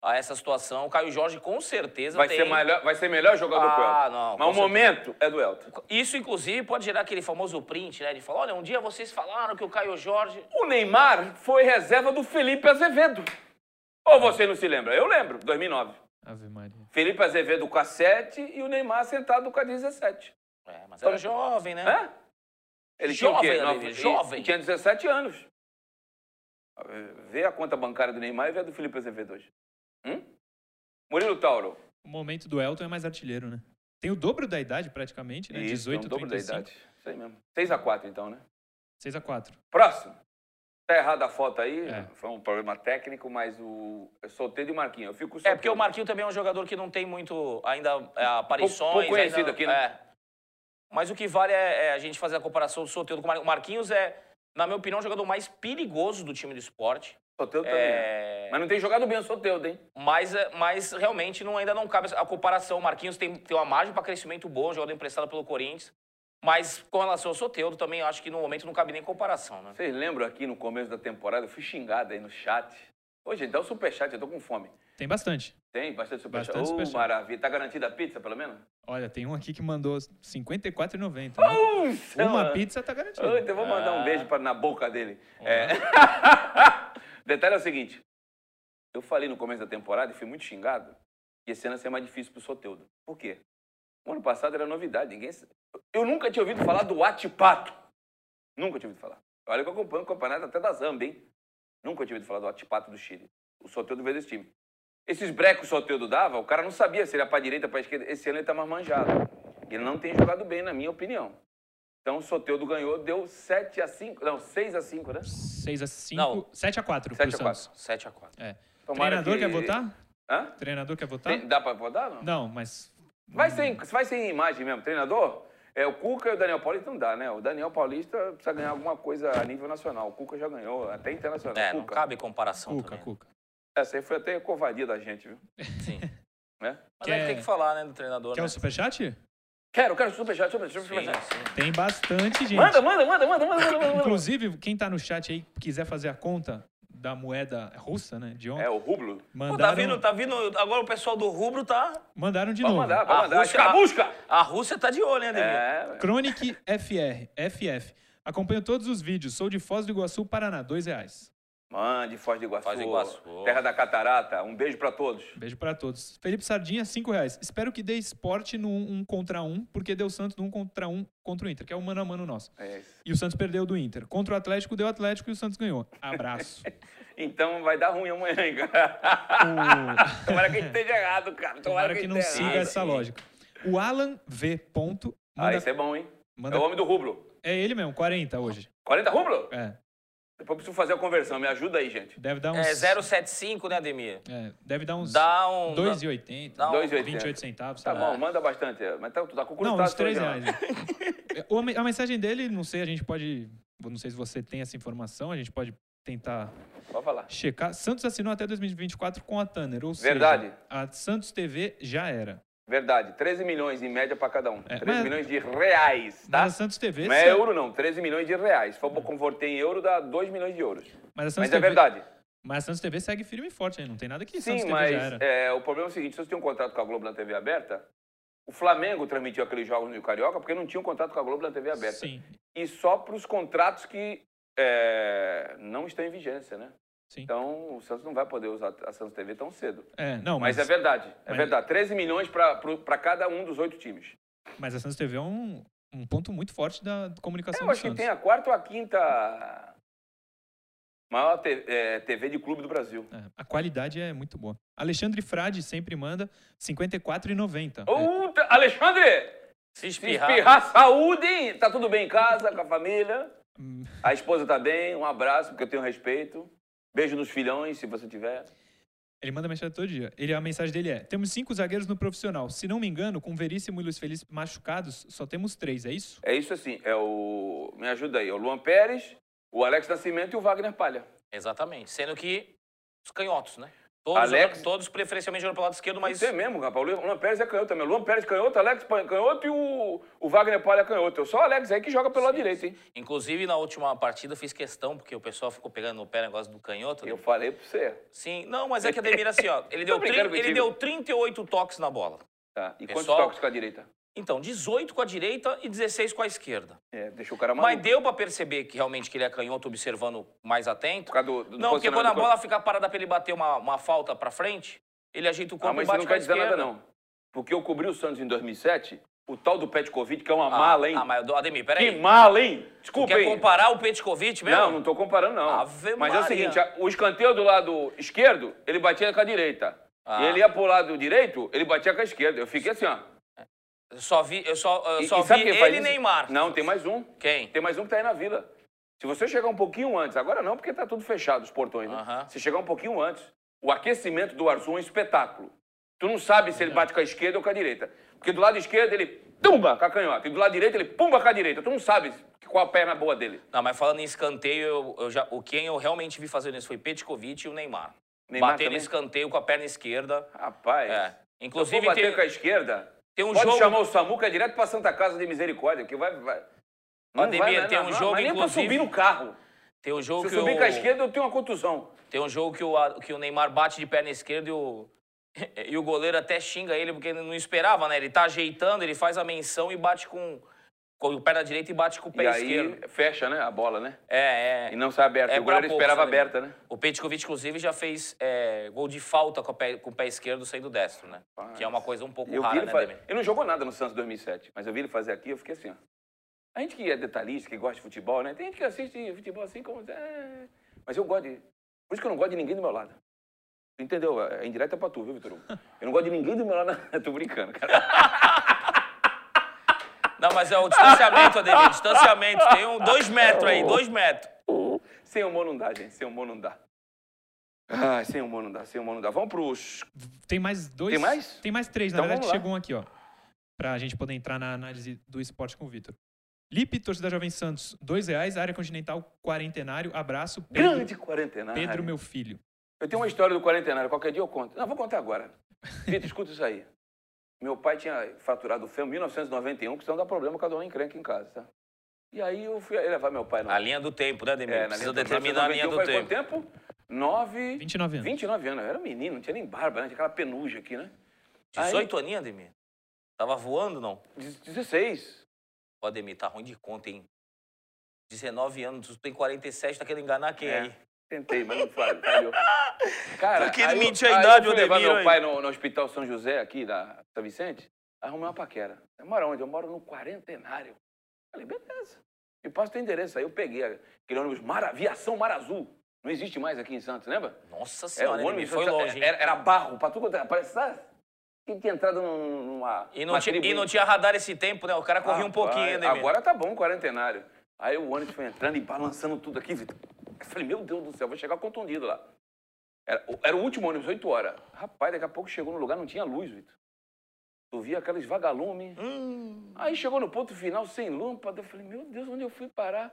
a essa situação. O Caio Jorge, com certeza, Vai tem... ser, melhor, vai ser melhor jogador que o Ah, Elton. não. Mas o certeza. momento é do Elton. Isso, inclusive, pode gerar aquele famoso print, né? De falar, olha, um dia vocês falaram que o Caio Jorge... O Neymar foi reserva do Felipe Azevedo. Ou você não se lembra? Eu lembro, 2009. Ave Maria. Felipe Azevedo com a 7 e o Neymar sentado com a 17. É, mas era jovem, né? Hã? Ele Jovem, tinha o quê? Jovem. Ele tinha 17 anos. Vê a conta bancária do Neymar e vê a do Felipe Azevedo hoje. Hum? Murilo Tauro. O momento do Elton é mais artilheiro, né? Tem o dobro da idade praticamente, né? Isso, 18, é um dobro da 35. idade. Isso aí mesmo. 6x4 então, né? 6 a 4 Próximo. Tá errada a foto aí. É. Foi um problema técnico, mas o é solteiro e Marquinhos. Eu fico com É, porque o. Marquinhos também é um jogador que não tem muito ainda é, aparições. Pouco- pouco conhecido ainda- aqui, né? É. Mas o que vale é, é a gente fazer a comparação do Soteldo com o Mar- o Marquinhos. é, na minha opinião, o jogador mais perigoso do time do esporte. Soteldo também. é. É, Mas não tem jogado bem o Soteldo, hein? mas, é, mas realmente não, ainda não cabe a comparação. O Marquinhos tem, tem uma margem para crescimento boa, jogador emprestado pelo Corinthians. Mas com relação ao Soteldo, também acho que no momento não cabe nem comparação, né? Vocês lembram aqui no começo da temporada, eu fui xingado aí no chat. Ô, gente, dá o superchat, eu tô com fome. Tem bastante. Tem bastante superchat. Ô, superchat. maravilha. Tá garantida a pizza, pelo menos? Olha, tem um aqui que mandou 54,90. Uh, né? Uma pizza tá garantida. então eu vou mandar um Ah. beijo pra, na boca dele. É. Detalhe é o seguinte. Eu falei no começo da temporada e fui muito xingado. E esse ano ia ser mais difícil pro Soteudo. Por quê? O ano passado era novidade. Ninguém... Eu nunca tinha ouvido falar do Atipato. Nunca tinha ouvido falar. Olha que eu acompanho o campeonato até da Zambia, hein? Nunca tinha ouvido falar do Atipato do Chile. O Soteudo veio desse time. Esses brecos que o Soteudo dava, o cara não sabia se ele ia pra direita ou pra esquerda. Esse ano ele tá mais manjado. Ele não tem jogado bem, na minha opinião. Então o Soteudo ganhou, deu 7 a 5 não, 6 a 5 né? 6 a 5, Não. 7 a 4 7 pro a 4. Santos. 7 a 4 É. Tomara Treinador que- quer votar? Hã? Treinador quer votar? Tem- dá pra votar, não? Não, mas Vai sem, vai sem imagem mesmo. Treinador? É, o Cuca e o Daniel Paulista não dá, né? O Daniel Paulista precisa ganhar alguma coisa a nível nacional. O Cuca já ganhou, até internacional. É, não Cuca. cabe comparação Cuca, também. Cuca. Essa aí foi até covardia da gente, viu? Sim. Né? Mas Quer- é que tem que falar, né, do treinador, Quer né? o superchat? Quero, quero superchat, superchat, Sim, superchat. sim. Tem bastante, gente. Manda, manda, manda, manda, manda, manda, manda. Inclusive, quem tá no chat aí quiser fazer a conta da moeda russa, né, de ontem, É, o rublo. Pô, mandaram, tá vindo, tá vindo. Agora o pessoal do Rubro tá. mandaram de Pode novo. mandar, pode A mandar. Rússia- Escabusca! A Rússia tá de olho, hein, Ademir? É, Chronic FR, FF. Acompanho todos os vídeos. Sou de Foz do Iguaçu, Paraná. Dois reais. Mande, Foz do Iguaçu. Foz do Iguaçu. Terra da Catarata. Um beijo pra todos. Beijo pra todos. Felipe Sardinha, cinco reais. Espero que dê esporte no um, contra um, porque deu Santos no um contra um contra o Inter, que é o mano a mano nosso. É isso. E o Santos perdeu do Inter. Contra o Atlético, deu Atlético e o Santos ganhou. Abraço. Então vai dar ruim amanhã, hein, cara. O- Tomara que a gente esteja errado, cara. Tomara que não esteja siga errado. essa lógica. O Alan V. Ponto, Ah, manda- isso é bom, hein? manda- É o homem do rublo. é ele mesmo, 40 hoje. 40 rublo? É. Depois eu preciso fazer a conversão. Me ajuda aí, gente. Deve dar uns. É 075, né, Ademir? é, deve dar uns Dá um. 2,80. dá um- 2,80. 28 centavos. Tá bom, manda bastante. Mas tá, tu tá com Não, crustado uns 3 hoje, ó. reais. né? O- A mensagem dele, não sei, a gente pode. Não sei se você tem essa informação, a gente pode tentar Pode falar. checar. Santos assinou até 2024 com a Tanner, ou Verdade. seja, a Santos TV já era. Verdade. 13 milhões em média pra cada um. É, 13 mas- milhões de reais, tá? Mas a Santos TV. Não é euro, não. 13 milhões de reais. Se for converter em euro, dá 2 milhões de euros. Mas Mas é TV verdade. Mas a Santos TV segue firme e forte aí, não tem nada que Sim, Santos TV mas já era. é, o problema é o seguinte: se você tem um contrato com a Globo na TV aberta, o Flamengo transmitiu aqueles jogos no Rio Carioca porque não tinha um contrato com a Globo na TV aberta. Sim, E só para os contratos que é, não estão em vigência, né? Sim. Então o Santos não vai poder usar a Santos TV tão cedo. É, não, Mas, mas, é verdade, é mas- verdade. 13 milhões para cada um dos oito times. mas a Santos TV é um, um ponto muito forte da comunicação Eu do acho que tem a quarta ou a quinta maior te- é, TV de clube do Brasil. É, a qualidade é muito boa. Alexandre Frade sempre manda R$ 54,90. Ô, tá- Alexandre! Se Se espirrar. espirrar, saúde! Tá tudo bem em casa, com a família? Hum, A esposa tá bem, um abraço, porque eu tenho respeito. Beijo nos filhões, se você tiver. Ele manda mensagem todo dia. Ele, a mensagem dele é: temos cinco zagueiros no profissional. Se não me engano, com Veríssimo e Luiz Felipe machucados, só temos três, é isso? É isso assim, é o. Me ajuda aí, é o Luan Pérez, o Alex Nascimento e o Wagner Palha. Exatamente. Sendo que os canhotos, né? Todos, Alex- todos preferencialmente jogam pelo lado esquerdo, mas Isso é mesmo, rapaz. O Luan Pérez é canhoto também. O Luan Pérez canhoto, Alex canhoto e o, o Wagner Palha canhoto. Eu só o Alex aí que joga pelo lado direito, hein? inclusive na última partida eu fiz questão, porque o pessoal ficou pegando no pé o negócio do canhoto. Eu falei pra você. Sim, não, mas é que a Ademir assim, ó, ele deu, brincando trin- ele contigo. deu 38 toques na bola. Tá. E quantos Pessoal- toques com a direita? Então, 18 com a direita e 16 com a esquerda. É, deixa o cara maluco. Mas deu pra perceber que realmente que ele é canhoto observando mais atento. Por causa do, do Não, porque quando a bola fica parada pra ele bater uma, uma falta pra frente, ele ajeita o corpo Ah, mas e bate não quer dizer esquerda. nada, não. Porque eu cobri o Santos em 2007, o tal do Petkovic, que é uma Ah, mala, hein? Ah, mas Ademir, Que peraí. mala, hein? Tu Desculpa, quer hein? comparar o Petkovic mesmo? Não, não tô comparando, não. Ave Mas é o Maria. seguinte, o escanteio do lado esquerdo, ele batia com a direita. Ah. E ele ia pro lado direito, ele batia com a esquerda. Eu fiquei assim, ó. Eu só vi, eu só, eu E- só e vi ele e? Neymar. Não, tem mais um. Quem? Tem mais um que tá aí na vila. Se você chegar um pouquinho antes, agora não, porque tá tudo fechado, os portões, né? Aham. Se chegar um pouquinho antes, o aquecimento do Arzum é um espetáculo. Tu não sabe se ele bate com a esquerda ou com a direita. Porque do lado esquerdo ele tumba com a canhota. E do lado direito ele pumba com a direita. Tu não sabe qual a perna boa dele. Não, mas falando em escanteio, eu, eu já, o quem eu realmente vi fazendo isso foi Petkovic e o Neymar. Neymar Bater também? escanteio com a perna esquerda. Rapaz. É. Se eu Inclusive, for bater tem, com a esquerda, tem um pode jogo. chamar o Samuca direto pra Santa Casa de Misericórdia, que vai... vai... Não Ademir, vai, tem não, um não, jogo, mas nem pra inclusive- subir no carro. Tem um Se jogo eu que subir o, com a esquerda, eu tenho uma contusão. Tem um jogo que o, que o Neymar bate de perna esquerda e o, e o goleiro até xinga ele porque ele não esperava, né? Ele tá ajeitando, ele faz a menção e bate com, com a perna direita e bate com o pé e aí esquerdo. fecha, né, a bola, né? É, é. E não sai aberta. É o goleiro poucos, esperava né, aberta, né? O Petkovic, inclusive, já fez é, gol de falta com, o pé, com o pé esquerdo saindo destro, né? Rapaz. Que é uma coisa um pouco Eu rara, ele né, fa- Ademir? Ele não jogou nada no Santos 2007, mas eu vi ele fazer aqui, eu fiquei assim, ó. A gente que é detalhista, que gosta de futebol, né? Tem gente que assiste futebol assim como... é, Mas eu gosto de... Por isso que eu não gosto de ninguém do meu lado. Entendeu? É indireta pra tu, viu, Vitor? Eu não gosto de ninguém do meu lado. Tô brincando, cara. Não, mas é o distanciamento, Ademir, distanciamento. Tem um dois metros aí, dois metros. Sem humor não dá, gente. Sem humor não dá. Ai, sem humor não dá, sem humor não dá. Vamos pros... Tem mais dois. Tem mais? Tem mais três, na Então verdade, vamos lá. chegou um aqui, ó. Pra gente poder entrar na análise do esporte com o Vitor. Lipe, torcida Jovem Santos, dois reais. Área Continental, quarentenário. Abraço. Pedro, Grande quarentenário. Pedro, meu filho. Eu tenho uma história do quarentenário, qualquer dia eu conto. Não, vou contar agora. Vitor, escuta isso aí. Meu pai tinha faturado o FEM em 1991, que senão dá problema cada um encrenca em casa, tá? E aí eu fui levar meu pai na... A linha do tempo, né, Ademir? É, Precisa linha do tempo. determinar a linha do 1991 tempo. quanto tempo? Nove... 29 anos. 29 anos. Eu era menino, não tinha nem barba, né? Tinha aquela penugem aqui, né? Aí- 18 aninhos, Ademir? Tava voando, não? Dez- 16. Ô, Ademir, tá ruim de conta, hein? 19 anos, tu tem 47, tá querendo enganar quem É. aí? Tentei, mas não falhou. Cara, Porque ele mentiu a idade, eu levar meu pai no, no Hospital São José, aqui da São Vicente, arrumei uma paquera. Eu moro onde? Eu moro no Quarentenário. Falei, beleza. E passo o teu endereço. Aí eu peguei aquele ônibus Mar, Aviação Mar Azul. Não existe mais aqui em Santos, lembra? Nossa É, senhora, o ônibus foi era, longe, era, era barro pra tudo. Parece, sabe? Que tinha entrado num- numa. E não, tinha, e não tinha radar esse tempo, né? O cara corria um pouquinho, né, Ademir? Agora tá bom, quarentenário. Aí o ônibus foi entrando e balançando tudo aqui, Vitor. Eu falei, meu Deus do céu, vou chegar contundido lá. Era, o- era o último ônibus, 8 horas. Rapaz, daqui a pouco chegou no lugar, não tinha luz, Vitor. Tu via aqueles vagalumes. Hum, Aí chegou no ponto final, sem lâmpada. Eu falei, meu Deus, onde eu fui parar?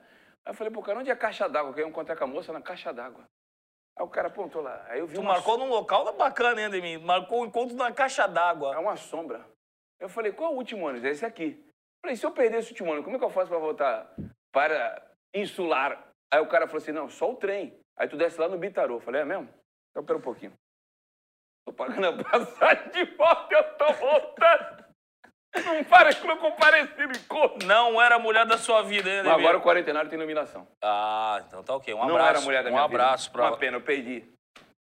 Aí eu falei, pô, cara, onde é a caixa d'água? Que eu ia encontrar com a moça na caixa d'água. Aí o cara apontou lá. Aí eu vi tu uma marcou num local bacana, hein, Ademir? Marcou o encontro na caixa É d'água. uma sombra. Eu falei, qual é o último ônibus? É esse aqui. Eu falei, se eu perder esse último ônibus, como é que eu faço para voltar para Insular? Aí o cara falou assim, não, só o trem. Aí tu desce lá no Bitarô. Eu falei, é mesmo? Então pera um pouquinho. Tô pagando a passagem de volta, eu tô voltando. Não para que eu compareci em. Não era a mulher da sua vida, Mas Ademir? agora o quarentenário tem iluminação. Ah, então tá ok. Um não abraço. era a mulher da um minha abraço vida. pra Uma pena, eu perdi.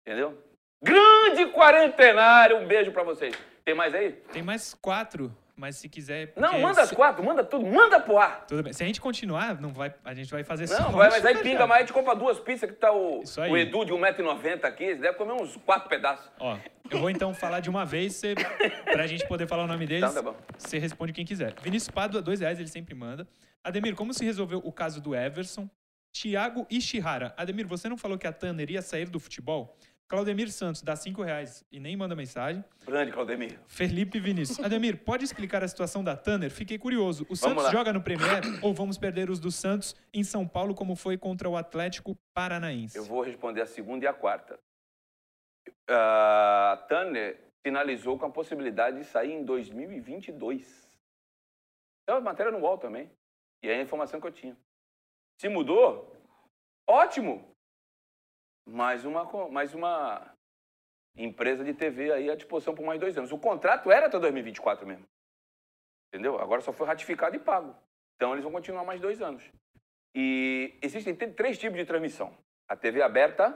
Entendeu? Grande quarentenário, um beijo pra vocês. Tem mais aí? Tem mais quatro, mas se quiser. Não, manda se- quatro, manda tudo, manda pro ar. Tudo bem. Se a gente continuar, não vai, a gente vai fazer Não, vai, mas aí pinga mais, a gente compra duas pizzas que tá o, o Edu de 1,90m aqui, ele deve comer uns quatro pedaços. Ó, eu vou então falar de uma vez, você, pra gente poder falar o nome deles. Então tá bom. Você responde quem quiser. Vinícius Pádua, dois reais, ele sempre manda. Ademir, como se resolveu o caso do Everson? Thiago Ishihara. Ademir, você não falou que a Tanner ia sair do futebol? Claudemir Santos, dá cinco reais e nem manda mensagem. Grande, Claudemir. Felipe Vinícius. Ademir, pode explicar a situação da Tanner? Fiquei curioso. O Santos joga no Premier ou vamos perder os do Santos em São Paulo, como foi contra o Atlético Paranaense? Eu vou responder a segunda e a quarta. A Tanner finalizou com a possibilidade de sair em 2022. Então, a matéria no UOL também. E é a informação que eu tinha. Se mudou, ótimo. Mais uma, mais uma empresa de TV aí à disposição por mais dois anos. O contrato era até 2024 mesmo. Entendeu? Agora só foi ratificado e pago. Então eles vão continuar mais dois anos. E existem três tipos de transmissão. A TV aberta,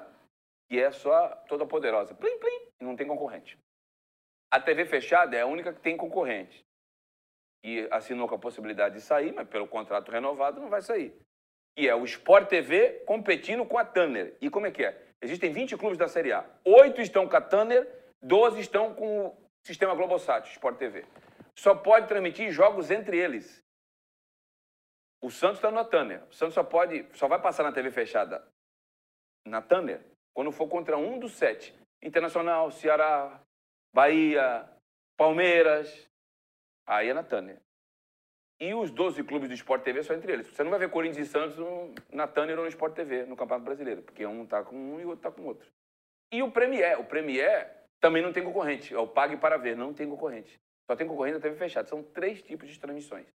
que é só toda poderosa. Plim, plim, e não tem concorrente. A TV fechada é a única que tem concorrente. E assinou com a possibilidade de sair, mas pelo contrato renovado não vai sair. E é o Sport TV competindo com a Tanner. E como é que é? Existem 20 clubes da Série A. Oito estão com a Tanner, 12 estão com o sistema Globosat, Sport TV. Só pode transmitir jogos entre eles. O Santos está na Tanner. O Santos só pode, só vai passar na TV fechada na Tanner quando for contra um dos sete. Internacional, Ceará, Bahia, Palmeiras. Aí é na Tanner. E os 12 clubes do Sport TV só entre eles. Você não vai ver Corinthians e Santos na Tanner ou no Sport TV, no Campeonato Brasileiro, porque um está com um e o outro está com o outro. E o Premier, o Premier também não tem concorrente. É o Pague para Ver, não tem concorrente. Só tem concorrente na TV fechada. São três tipos de transmissões.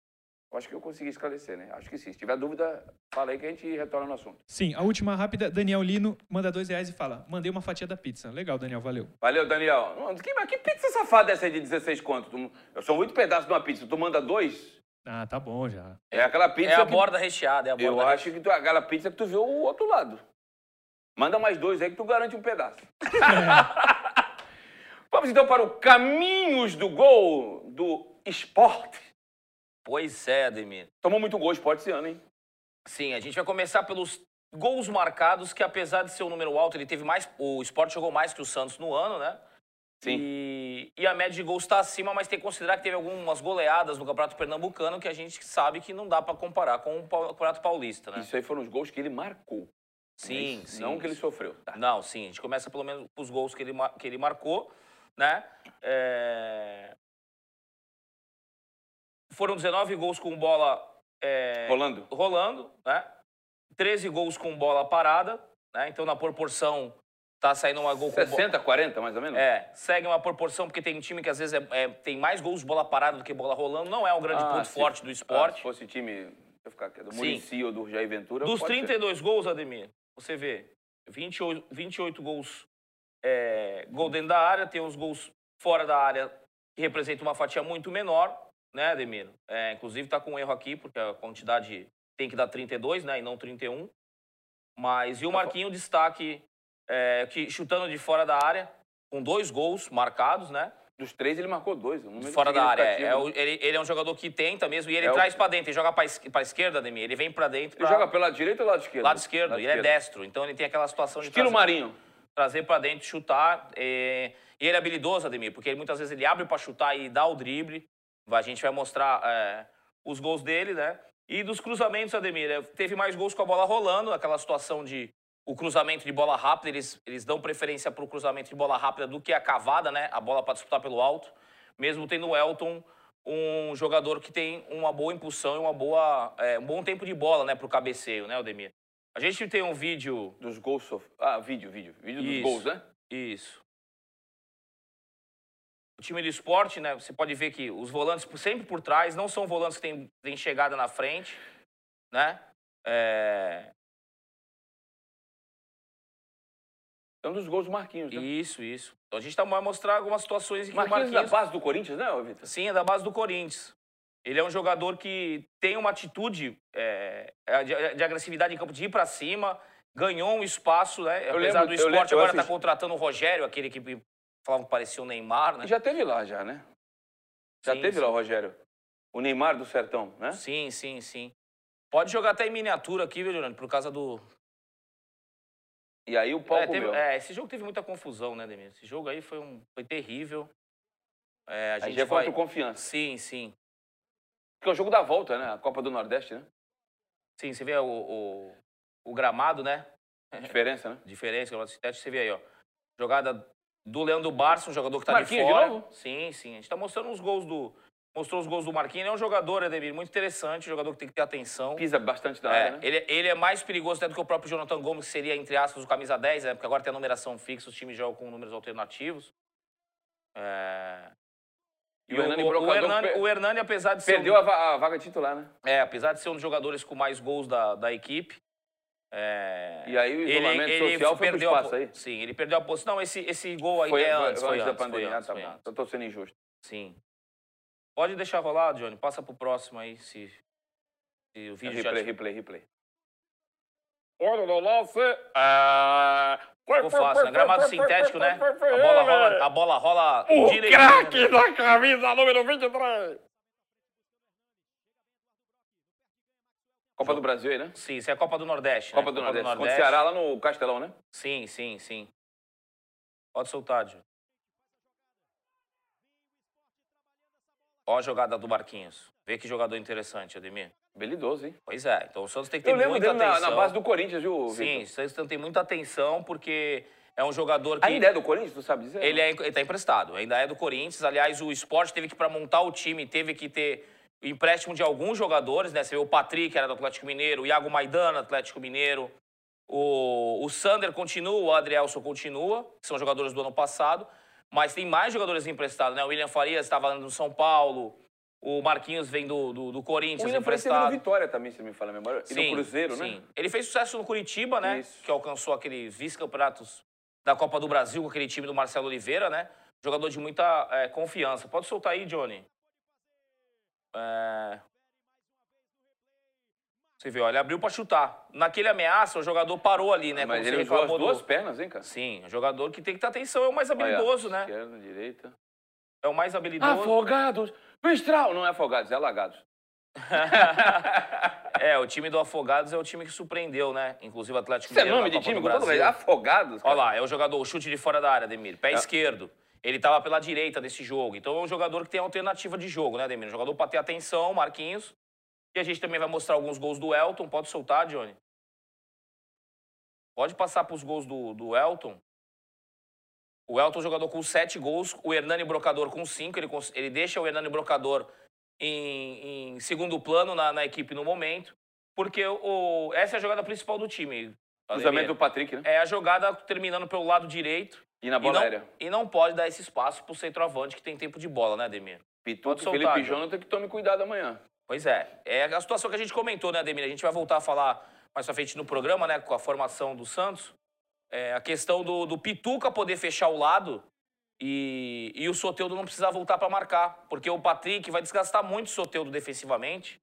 Eu acho que eu consegui esclarecer, né? Acho que sim. Se tiver dúvida, fala aí que a gente retorna no assunto. Sim, a última rápida, Daniel Lino manda dois reais e fala: mandei uma fatia da pizza. Legal, Daniel, valeu. Valeu, Daniel. Que, mas que pizza safada é essa aí de 16 conto? Eu sou muito pedaço de uma pizza. Tu manda dois? Ah, tá bom já. É aquela pizza É a que... borda recheada, é a borda Eu acho que tu, aquela pizza que tu vê o outro lado. Manda mais dois aí que tu garante um pedaço. Vamos então para o Caminhos do Gol do Esporte. Pois é, Ademir. Tomou muito gol o esporte esse ano, hein? Sim, a gente vai começar pelos gols marcados, que apesar de ser um número alto, ele teve mais. O Sport jogou mais que o Santos no ano, né? Sim. E, e a média de gols está acima, mas tem que considerar que teve algumas goleadas no Campeonato Pernambucano que a gente sabe que não dá para comparar com o Campeonato Paulista, né? Isso aí foram os gols que ele marcou. Sim, Mas sim. Não que ele sofreu. Tá. Não, sim. A gente começa pelo menos com os gols que ele, que ele marcou, né? É, Foram 19 gols com bola é, Rolando. rolando, né? 13 gols com bola parada, né? Então, na proporção, tá saindo uma gol com bola... 60, 40, mais ou menos? É, segue uma proporção, porque tem time que às vezes é- é- tem mais gols de bola parada do que bola rolando. Não é um grande Ah, ponto se- forte do Ah, esporte. se fosse time, deixa eu ficar aqui, do Sim. Muricy ou do Jair Ventura. Dos pode ser. 32 gols, Ademir, você vê 28, 28 gols é, gol dentro da área, tem os gols fora da área que representam uma fatia muito menor, né, Ademir? É, inclusive tá com um erro aqui, porque a quantidade tem que dar 32, né? E não 31. Mas e o Marquinho destaque é, que chutando de fora da área, com dois gols marcados, né? Dos três, ele marcou dois. Um número Fora da área. É, é o- ele, ele é um jogador que tenta mesmo e ele É o- traz pra dentro. Ele joga pra esquerda, Ademir. Ele vem pra dentro. Ele pra- joga pelo lado direito ou lado esquerdo? lado esquerdo. Lado e ele é esquerdo. destro. Então ele tem aquela situação de Estilo trazer, Marinho. trazer pra dentro, chutar. é, E ele é habilidoso, Ademir, porque ele, muitas vezes ele abre pra chutar e dá o drible. A gente vai mostrar é, os gols dele, né? E dos cruzamentos, Ademir, é, teve mais gols com a bola rolando, aquela situação de o cruzamento de bola rápida, eles, eles dão preferência pro cruzamento de bola rápida do que a cavada, né? A bola para disputar pelo alto. Mesmo tendo o Elton, um jogador que tem uma boa impulsão e uma boa, é, um bom tempo de bola, né, pro cabeceio, né, Ademir? A gente tem um vídeo Dos gols. sof- Ah, vídeo, vídeo. Vídeo dos Isso. gols, né? Isso. O time do esporte, né? Você pode ver que os volantes sempre por trás não são volantes que têm, têm chegada na frente, né? É, Então, dos gols do Marquinhos, né? isso, isso. Então a gente tá, vai mostrar algumas situações em que Marquinhos, o Marquinhos... da base do Corinthians, né, Vitor? Sim, é da base do Corinthians. Ele é um jogador que tem uma atitude é, de, de agressividade em campo, de ir pra cima, ganhou um espaço, né? Eu Apesar lembro- do lembro- esporte eu agora tá contratando o Rogério, aquele que falavam que parecia o Neymar, né? Já teve lá, já, né? Já Sim, teve sim. lá o Rogério. O Neymar do Sertão, né? Sim, sim, sim. Pode jogar até em miniatura aqui, viu, Juliano? Por causa do. E aí o pau É, teve- é, esse jogo teve muita confusão, né, Demir? Esse jogo aí foi, um, foi terrível. É, a Aí gente já é contra o Confiança. Sim, sim. Que é o jogo da volta, né? A Copa do Nordeste, né? Sim, você vê o, o, o gramado, né? Diferença, né? Diferença, gramado sintético, você vê aí, ó. Jogada do Leandro Barça, um jogador que tá Marquinhos de de fora. novo? Sim, sim. A gente tá mostrando os gols do. Mostrou os gols do Marquinhos. Ele é um jogador, Ademir, muito interessante, um jogador que tem que ter atenção. Pisa bastante da É, área, né? ele, ele é mais perigoso até do que o próprio Jonathan Gomes, que seria, entre aspas, o camisa 10, né? Porque agora tem a numeração fixa, os times jogam com números alternativos. É... E o Hernani o, Brocador Hernani, per- o Hernani, apesar de ser. Perdeu um, a, va- a vaga titular, né? é, apesar de ser um dos jogadores com mais gols da, da equipe. é, E aí o isolamento social foi pro perdeu a espaço po- aí? Sim, ele perdeu a posição. Não, esse, esse gol aí Foi, é foi- antes, foi foi antes da antes, foi pandemia, antes, tá foi antes. Eu tô sendo injusto. Sim. Pode deixar rolar, Johnny. Passa pro próximo aí, se, se o vídeo já... Replay, replay, replay. Olha no lance. Ah, Ficou fácil, né? Gramado sintético, né? A bola rola, a bola rola O direitinho, craque né? da camisa número 23. Copa do Brasil aí, né? Sim, isso é a Copa do Nordeste. Copa né? do Nordeste. Contra o Ceará lá no Castelão, né? Sim, sim, sim. Pode soltar, Júlio. Ó a jogada do Marquinhos. Vê que jogador interessante, Ademir. Habilidoso, hein? Pois é, então o Santos tem que ter Eu lembro muita dele na, atenção. na base do Corinthians, viu, Sim, Vitor? o Santos tem muita atenção porque é um jogador que... Ainda é do Corinthians, tu sabe dizer? Ele, é, ele tá emprestado, ainda é do Corinthians. Aliás, o esporte teve que, para montar o time, teve que ter empréstimo de alguns jogadores, né? Você vê o Patrick, era do Atlético Mineiro, o Iago Maidana, Atlético Mineiro. O, o Sander continua, o Adrielson continua, que são jogadores do ano passado. Mas tem mais jogadores emprestados, né? O William Farias estava no São Paulo, o Marquinhos vem do, do, do O Corinthians William Farias teve emprestado. no Vitória também, se me fala a memória. E no Cruzeiro, né? sim. Ele fez sucesso no Curitiba, né? Isso. Que alcançou aqueles vice-campeonatos da Copa do Brasil com aquele time do Marcelo Oliveira, né? Jogador de muita é, confiança. Pode soltar aí, Johnny. É... Você viu, ó, ele abriu pra chutar. Naquele ameaça, o jogador parou ali, né? Mas Como ele usou as do- duas pernas, hein, cara? Sim, o jogador que tem que ter atenção, é o mais Olha, habilidoso, né? Esquerda, direita. É o mais habilidoso. Afogados! Mistral! Não é Afogados, é Alagados. é, o time do Afogados é o time que surpreendeu, né? Inclusive o Atlético Isso é Mineiro nome na de Copa time Brasil. Afogados, Olha cara. lá, é o jogador, o chute de fora da área, Ademir. Pé É. esquerdo. Ele estava pela direita desse jogo. Então é um jogador que tem alternativa de jogo, né, Ademir? Um jogador para ter atenção, Marquinhos. E a gente também vai mostrar alguns gols do Elton. Pode soltar, Johnny. Pode passar para os gols do, do Elton. O Elton jogador com sete gols, o Hernani Brocador com cinco. Ele, ele deixa o Hernani Brocador em, em segundo plano na, na equipe no momento. Porque o, essa é a jogada principal do time. Cruzamento do Patrick, né? É a jogada terminando pelo lado direito. E na E bola não, aérea. e não pode dar esse espaço pro centroavante que tem tempo de bola, né, Ademir? Pituto e Felipe. Jonathan que tome cuidado amanhã. Pois é. É a situação que a gente comentou, né, Ademir? A gente vai voltar a falar mais pra frente no programa, né, com a formação do Santos. É, a questão do, do Pituca poder fechar o lado e, e o Soteudo não precisar voltar para marcar. Porque o Patrick vai desgastar muito o Soteudo defensivamente.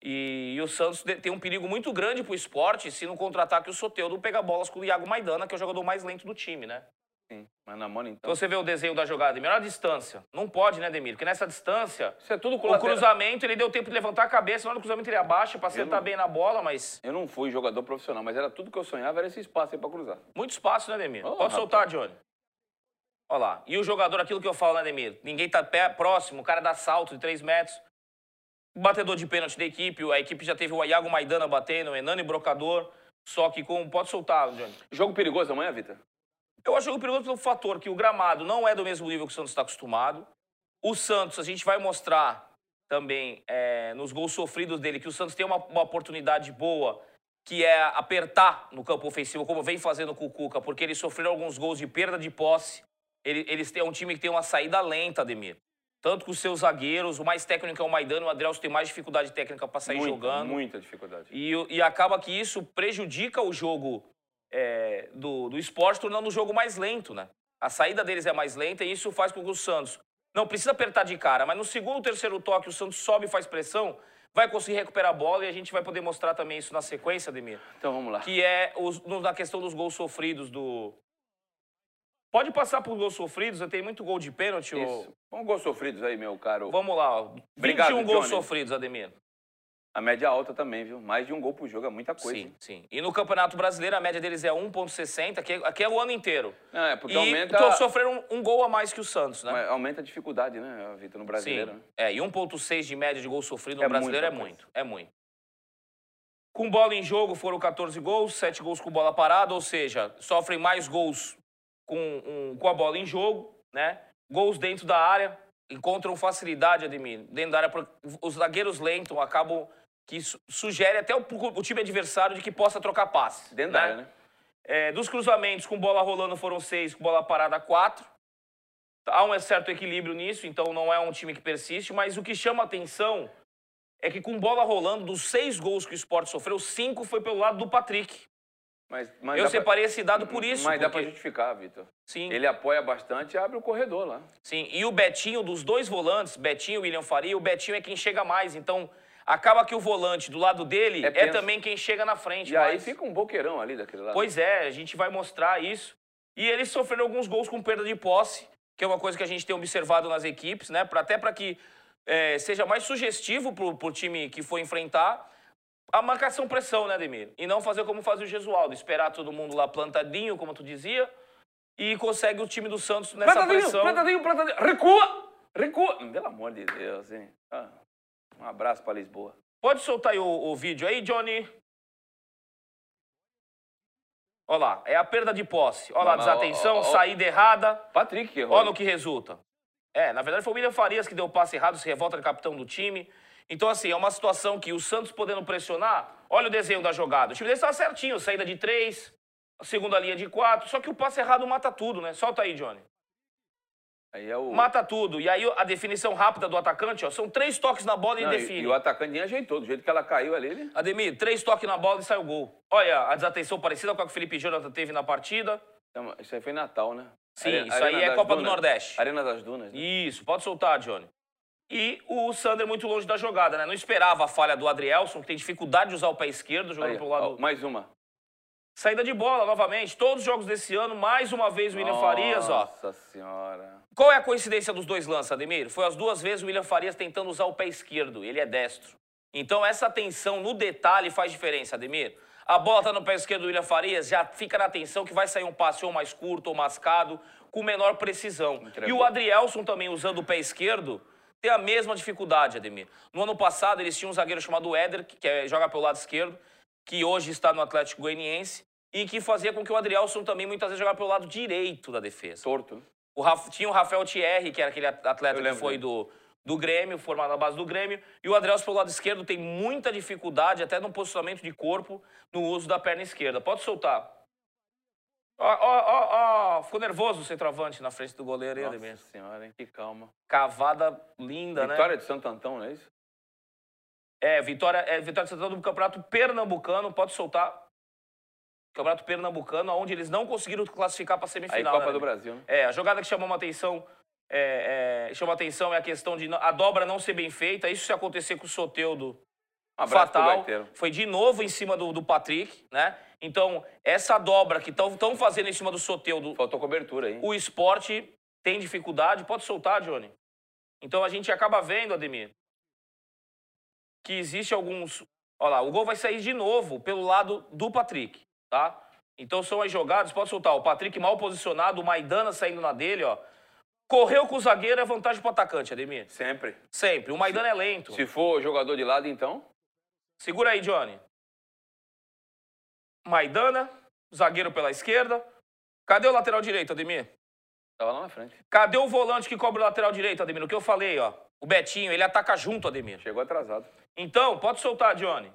E, e o Santos tem um perigo muito grande pro esporte se no contra-ataque o Soteudo pegar bolas com o Iago Maidana, que é o jogador mais lento do time, né? Sim. Mas na mano, então. Você vê o desenho da jogada, melhor distância. Não pode, né, Demir? Porque nessa distância, Isso é tudo o colateral. cruzamento, ele deu tempo de levantar a cabeça, na hora do cruzamento ele abaixa pra acertar não- bem na bola, mas Eu não fui jogador profissional, mas era tudo que eu sonhava, era esse espaço aí pra cruzar. muito espaço, né, Demir? Ô, Pode rapaz. soltar, Johnny. Olha lá. E o jogador, aquilo que eu falo, né, Demir? Ninguém tá pé, próximo, o cara dá salto de 3 metros. Batedor de pênalti da equipe, a equipe já teve o Iago Maidana batendo, o Enano e Brocador. Só que com. Pode soltar, Johnny. Jogo perigoso amanhã, Vitor? Eu acho que o perigoso pelo fator que o gramado não é do mesmo nível que o Santos está acostumado. O Santos, a gente vai mostrar também é, nos gols sofridos dele que o Santos tem uma, uma oportunidade boa, que é apertar no campo ofensivo, como vem fazendo com o Cuca, porque eles sofreram alguns gols de perda de posse. Ele- Eles têm é um time que tem uma saída lenta, Ademir. Tanto com os seus zagueiros, o mais técnico é o Maidano, o Adrielso tem mais dificuldade técnica para sair muita, jogando. Muita dificuldade. E, e acaba que isso prejudica o jogo é, do, do esporte, tornando o jogo mais lento, né? A saída deles é mais lenta e isso faz com que o Santos não precisa apertar de cara, mas no segundo, terceiro toque o Santos sobe e faz pressão, vai conseguir recuperar a bola e a gente vai poder mostrar também isso na sequência, Ademir, Então vamos lá. que é os, no- na questão dos gols sofridos do... Pode passar por gols sofridos, eu tenho muito gol de pênalti. Isso. Vamos gols sofridos aí, meu caro. Vamos lá, ó. 21 Obrigado, gols Johnny. sofridos, Ademir. A média alta também, viu? Mais de um gol por jogo é muita coisa. Sim, sim. E no Campeonato Brasileiro, a média deles é 1,60, que, é- que é o ano inteiro. Não, é porque e aumenta, to- sofreram um, um gol a mais que o Santos, né? mas aumenta a dificuldade, né, Vitor, no brasileiro. Sim. né? É, e 1,6 de média de gol sofrido no É brasileiro é muita muito. É muito. Com bola em jogo foram 14 gols, 7 gols com bola parada, ou seja, sofrem mais gols com, um- com a bola em jogo, né? Gols dentro da área, encontram facilidade, Ademir, dentro da área. Os zagueiros lentos acabam que su- sugere até o, o time adversário de que possa trocar passes. Dentro da área, né? É, dos cruzamentos com bola rolando foram seis, com bola parada quatro. Há um certo equilíbrio nisso, então não é um time que persiste, mas o que chama atenção é que com bola rolando, dos seis gols que o Sport sofreu, cinco foi pelo lado do Patrick. Mas, mas Eu dá pra- separei esse dado por isso. Mas dá pra porque- justificar, Vitor. Sim, Ele apoia bastante e abre o corredor lá. sim. E o Betinho, dos dois volantes, Betinho e William Faria, o Betinho é quem chega mais. Então, acaba que o volante do lado dele É é, também quem chega na frente. E aí mais. fica um boqueirão ali daquele lado. Pois é, a gente vai mostrar isso. E eles sofreram alguns gols com perda de posse, que é uma coisa que a gente tem observado nas equipes, né? Pra, até para que é, seja mais sugestivo pro, pro time que for enfrentar a marcação-pressão, né, Ademir? E não fazer como fazia o Gesualdo, esperar todo mundo lá plantadinho, como tu dizia, e consegue o time do Santos nessa Plantadinho, pressão. plantadinho, plantadinho. Recua! Recua! Pelo amor de Deus, hein? Ah, um abraço pra Lisboa. Pode soltar aí o, o vídeo aí, Johnny? Olha lá, é a perda de posse. Olha lá, desatenção, ó, ó. saída errada. Patrick que errou. Olha no que resulta. É, na verdade foi o William Farias que deu o passe errado, se revolta de capitão do time. Então, assim, é uma situação que o Santos podendo pressionar. Olha o desenho da jogada. O time dele estava certinho, saída de três, segunda linha de quatro. Só que o passe errado mata tudo, né? Solta aí, Johnny. É o... Mata tudo. E aí a definição rápida do atacante, ó, são três toques na bola e Não, ele e, define. e o atacante nem ajeitou. Do jeito que ela caiu ali, ele... Ademir, três toques na bola e sai o gol. Olha, a desatenção parecida com a que o Felipe Jonathan teve na partida. Então, Isso aí foi Natal, né? Sim, Are- isso aí é Copa do Dunas. Nordeste. Arena das Dunas. né? Isso, pode soltar, Johnny. E o Sander muito longe da jogada, né? Não esperava a falha do Adrielson, que tem dificuldade de usar o pé esquerdo, jogando Aí, pro lado. ó, mais uma. Saída de bola, novamente. Todos os jogos desse ano, mais uma vez o William Farias, ó. Nossa senhora. Qual é a coincidência dos dois lances, Ademir? Foi as duas vezes o William Farias tentando usar o pé esquerdo. Ele é destro. Então essa atenção no detalhe faz diferença, Ademir. A bola tá no pé esquerdo do William Farias, já fica na atenção que vai sair um passe ou mais curto ou mascado, com menor precisão. Entregou. E o Adrielson também usando o pé esquerdo tem a mesma dificuldade, Ademir. No ano passado eles tinham um zagueiro chamado Éder, que é, joga pelo lado esquerdo, que hoje está no Atlético Goianiense, e que fazia com que o Adrielson também muitas vezes jogasse pelo lado direito da defesa. Torto. O tinha o Rafael Thierry, que era aquele atleta que foi do, do Grêmio, formado na base do Grêmio. E o Adrielson pelo lado esquerdo tem muita dificuldade, até no posicionamento de corpo, no uso da perna esquerda. Pode soltar. Ó, ó, ó, ficou nervoso o centroavante na frente do goleiro, Nossa Ademir? senhora, hein? Que calma. Cavada linda, né? Vitória de Santo Antão, não é isso? É, Vitória, é, Vitória Santana do Campeonato Pernambucano, pode soltar. Campeonato Pernambucano, onde eles não conseguiram classificar para Aí semifinal. Copa né, do? Brasil, né? É, a jogada que chamou uma atenção é, é, chama atenção é a questão de a dobra não ser bem feita. Isso se acontecer com o Soteudo Um fatal. Foi de novo em cima do, do Patrick, né? Então, essa dobra que estão fazendo em cima do Soteudo, Faltou cobertura aí. o esporte tem dificuldade. Pode soltar, Johnny. Então a gente acaba vendo, Ademir, que existe alguns. Olha lá, o gol vai sair de novo pelo lado do Patrick, tá? Então são as jogadas, pode soltar. O Patrick mal posicionado, o Maidana saindo na dele, ó. Correu com o zagueiro é vantagem pro atacante, Ademir. Sempre. Sempre. O Maidana é lento. Se for jogador de lado, então. Segura aí, Johnny. Maidana, zagueiro pela esquerda. Cadê o lateral direito, Ademir? Tava lá na frente. Cadê o volante que cobre o lateral direito, Ademir? O que eu falei, ó. O Betinho, ele ataca junto, Ademir. Chegou atrasado. Então, pode soltar, Johnny.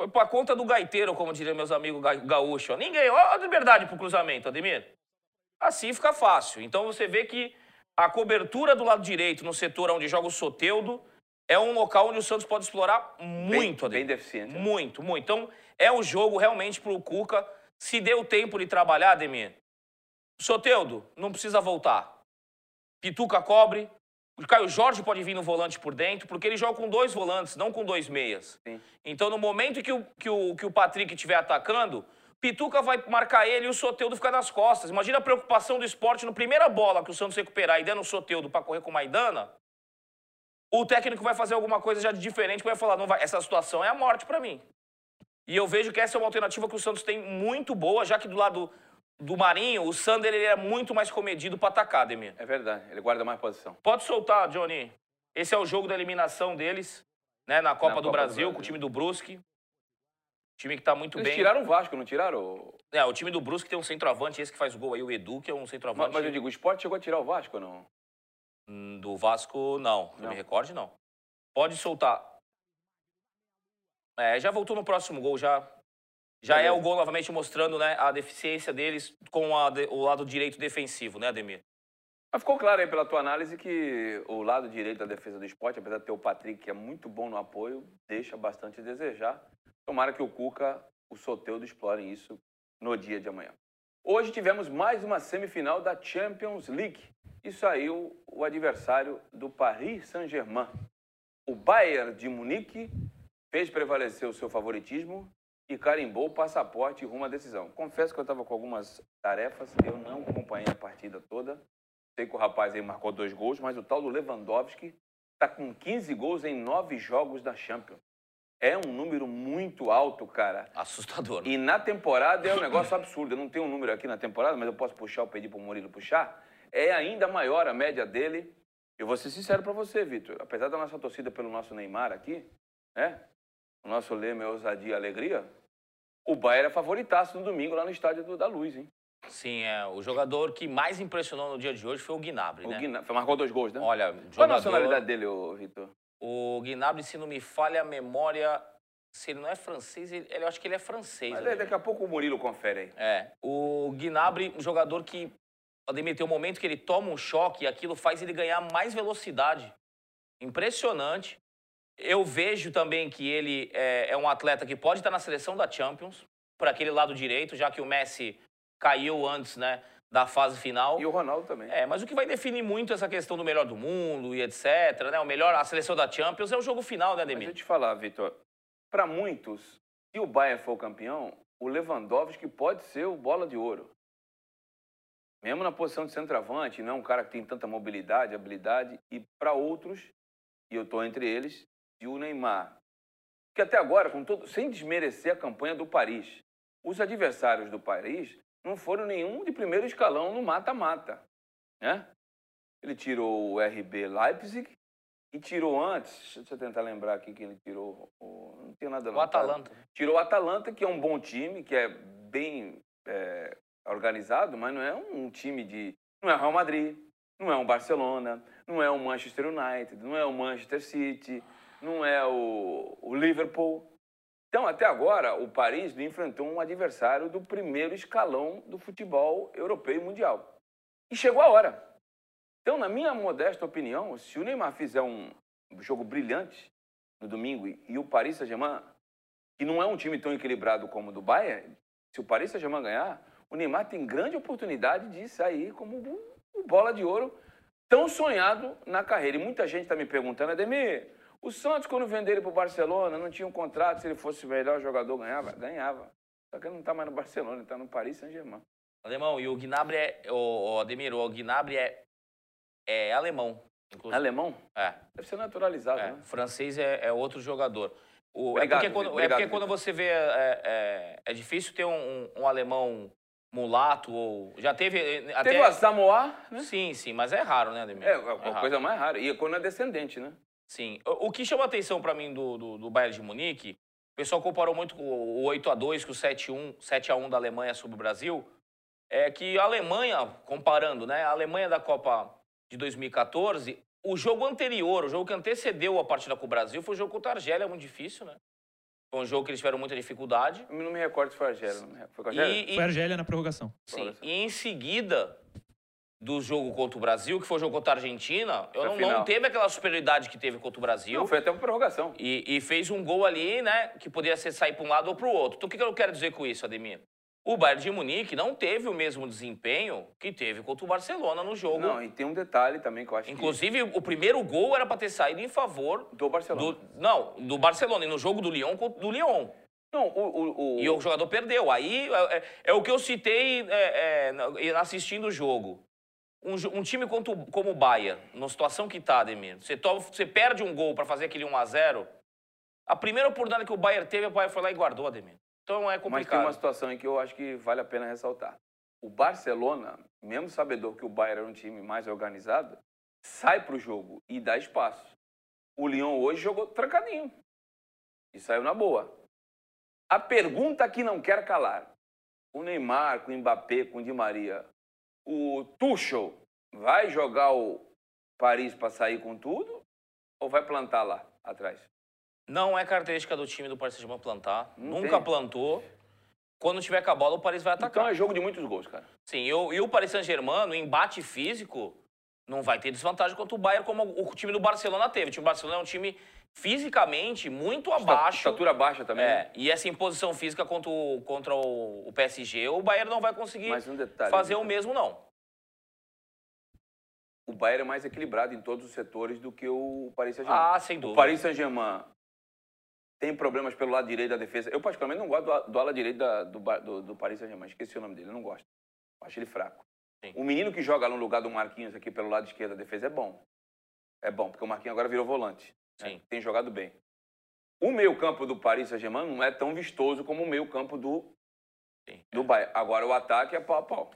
Foi pra conta do gaiteiro, como diriam meus amigos ga- gaúchos. Ninguém, ó, a liberdade pro cruzamento, Ademir. Assim fica fácil. Então você vê que a cobertura do lado direito, no setor onde joga o Soteudo, é um local onde o Santos pode explorar muito, bem Ademir. deficiente, né? Muito, muito. Então, é um jogo realmente pro Cuca. Se deu tempo de trabalhar, Ademir. Soteudo, não precisa voltar. Pituca cobre. O Caio Jorge pode vir no volante por dentro, porque ele joga com dois volantes, não com dois meias. Sim. Então, no momento que o, que o, que o Patrick estiver atacando, Pituca vai marcar ele e o Soteudo fica nas costas. Imagina a preocupação do esporte no primeira bola que o Santos recuperar e der no Soteudo para correr com o Maidana. O técnico vai fazer alguma coisa já de diferente, vai falar, não vai, essa situação é a morte para mim. E eu vejo que essa é uma alternativa que o Santos tem muito boa, já que do lado do Marinho, o Sander ele é muito mais comedido para atacar, Demir. É verdade. Ele guarda mais posição. Pode soltar, Johnny. Esse é o jogo da eliminação deles, né, na Copa, Na do, Copa do Brasil, Brasil. com o time do Brusque. Time que tá muito Eles bem. tiraram o Vasco, não tiraram? É, o time do Brusque tem um centroavante, esse que faz gol aí, o Edu, que é um Mas, centroavante. mas eu digo, o esporte chegou a tirar o Vasco ou não? Hum, Do Vasco, não. Eu Não. me recorde, não. Pode soltar. É, já voltou no próximo gol, já. Já é o gol novamente mostrando né, a deficiência deles com a o lado direito defensivo, né, Ademir? Mas ficou claro aí pela tua análise que o lado direito da defesa do esporte, apesar de ter o Patrick, que é muito bom no apoio, deixa bastante a desejar. Tomara que o Cuca, o Soteudo, explorem isso no dia de amanhã. Hoje tivemos mais uma semifinal da Champions League e saiu o adversário do Paris Saint-Germain. O Bayern de Munique fez prevalecer o seu favoritismo e carimbou o passaporte rumo à decisão. Confesso que eu estava com algumas tarefas, eu não acompanhei a partida toda. Sei que o rapaz aí marcou dois gols, mas o tal do Lewandowski está com 15 gols em nove jogos da Champions. É um número muito alto, cara. Assustador. E na temporada é um negócio absurdo. Eu não tenho um número aqui na temporada, mas eu posso puxar, eu pedi para o Murilo puxar. É ainda maior a média dele. Eu vou ser sincero para você, Vitor. Apesar da nossa torcida pelo nosso Neymar aqui, né? O nosso lema é ousadia e alegria. O Bayern é favoritaço no domingo lá no estádio do- da Luz, hein? Sim, é. O jogador que mais impressionou no dia de hoje foi o Gnabry, O né? Gnabry marcou dois gols, né? Olha, Qual a jogador... nacionalidade dele, ô, Vitor? O Gnabry, se não me falha a memória, se ele não é francês, ele, eu acho que ele é francês. Mas Ademir. daqui a pouco o Murilo confere aí. É. O Gnabry, um jogador que, Ademir, tem um momento que ele toma um choque e aquilo faz ele ganhar mais velocidade. Impressionante. Eu vejo também que ele é, é um atleta que pode estar na seleção da Champions, por aquele lado direito, já que o Messi caiu antes, né, da fase final. E o Ronaldo também. É, mas o que vai definir muito essa questão do melhor do mundo e etc, né? O melhor, a seleção da Champions é o jogo final, né, Mas Ademir? eu te falar, Vitor, para muitos, se o Bayern for o campeão, o Lewandowski pode ser o bola de ouro. Mesmo na posição de centroavante, não é um cara que tem tanta mobilidade, habilidade, e para outros, e eu estou entre eles, e o Neymar. Que até agora, todo, sem desmerecer a campanha do Paris, os adversários do Paris não foram nenhum de primeiro escalão no mata-mata. Né? Ele tirou o RB Leipzig, e tirou antes, deixa eu tentar lembrar aqui quem ele tirou. o- não tem nada O não, tá? Atalanta. Tirou o Atalanta, que é um bom time, que é bem é, organizado, mas não é um time de. Não é o Real Madrid, não é um Barcelona, não é o Manchester United, não é o Manchester City, não é o, o Liverpool. Então, até agora, o Paris não enfrentou um adversário do primeiro escalão do futebol europeu e mundial. E chegou a hora. Então, na minha modesta opinião, se o Neymar fizer um jogo brilhante no domingo e, o Paris Saint-Germain, que não é um time tão equilibrado como o do Bayern, se o Paris Saint-Germain ganhar, o Neymar tem grande oportunidade de sair como o bola de ouro tão sonhado na carreira. E muita gente está me perguntando, Ademir, O Santos, quando vendeu ele pro Barcelona, não tinha um contrato. Se ele fosse o melhor jogador, ganhava? Ganhava. Só que ele não tá mais no Barcelona, ele tá no Paris Saint-Germain. Alemão, e o Gnabry é. O, o Ademir, o Gnabry é, é alemão. Inclusive. Alemão? É. Deve ser naturalizado, É, né? francês é, é outro jogador. O- Obrigado, é porque, quando, Vitor. é porque Obrigado, quando você vê. É, é, é difícil ter um, um- um alemão mulato ou. Já teve. Até, Teve o Samoa, né? Sim, sim, mas é raro, né, Ademir? É, é uma raro. coisa mais rara. E quando é descendente, né? Sim. O, o que chama atenção pra mim do, do, do Bayern de Munique, o pessoal comparou muito com o 8x2, com o 7x1, 7x1 da Alemanha sobre o Brasil, é que a Alemanha, comparando, né? A Alemanha da Copa de 2014, o jogo anterior, o jogo que antecedeu a partida com o Brasil, foi o jogo contra a Argélia, muito difícil, né? Foi um jogo que eles tiveram muita dificuldade. Eu não me recordo se foi a Argélia. não me recordo. Foi com a Argélia? E, e- Foi a Argélia na prorrogação. sim, Prorrogação. e em seguida do jogo contra o Brasil, que foi o jogo contra a Argentina, eu não, não teve aquela superioridade que teve contra o Brasil. Não, foi até uma prorrogação. E, e fez um gol ali, né? Que poderia ser sair para um lado ou para o outro. Então, o que que eu quero dizer com isso, Ademir? O Bayern de Munique não teve o mesmo desempenho que teve contra o Barcelona no jogo. Não, e tem um detalhe também que eu acho Inclusive, o primeiro gol era para ter saído em favor que... Do Barcelona. do. Não, do Barcelona. E no jogo do Lyon, contra- do Lyon. Não, o... o, o... E o jogador perdeu. Aí é, é- é o que eu citei é, é, assistindo o jogo. Um, um time contra o- como o Bayern, na situação que tá, Ademir, você, você perde um gol para fazer aquele 1 a 0 a primeira oportunidade que o Bayern teve, o Bayern foi lá e guardou, Ademir. Então é Mas tem complicado. uma situação aí que eu acho que vale a pena ressaltar. O Barcelona, mesmo sabedor que o Bayern era um time mais organizado, sai pro jogo e dá espaço. O Lyon hoje jogou trancadinho. E saiu na boa. A pergunta que não quer calar. O Neymar, com o Mbappé, com o Di Maria, o Tuchel vai jogar o Paris para sair com tudo ou vai plantar lá atrás? Não é característica do time do Paris Saint-Germain plantar. Não Nunca tem. plantou. Quando tiver com a bola, o Paris vai Então atacar. é jogo de muitos gols, cara. Sim, e o, e o Paris Saint-Germain, no embate físico, não vai ter desvantagem contra o Bayern, como o time do Barcelona teve. O time do Barcelona é um time fisicamente muito abaixo. Estatura baixa também. É, e essa imposição física contra o, contra o, o PSG, o Bayern não vai conseguir um detalhe. fazer o Vitor. mesmo, não. O Bayern é mais equilibrado em todos os setores do que o Paris Saint-Germain. Ah, sem o dúvida. Paris Saint-Germain tem problemas pelo lado direito da defesa. Eu, particularmente, não gosto do, do ala direito da- do, do- do Paris Saint-Germain. Esqueci o nome dele, eu não gosto. Acho ele fraco. Sim. O menino que joga no lugar do Marquinhos aqui pelo lado esquerdo da defesa é bom. É bom, porque o Marquinhos agora virou volante. Né? Sim. Tem jogado bem. O meio campo do Paris Saint-Germain não é tão vistoso como o meio campo do, Sim. do Bayern. Agora o ataque é pau a pau.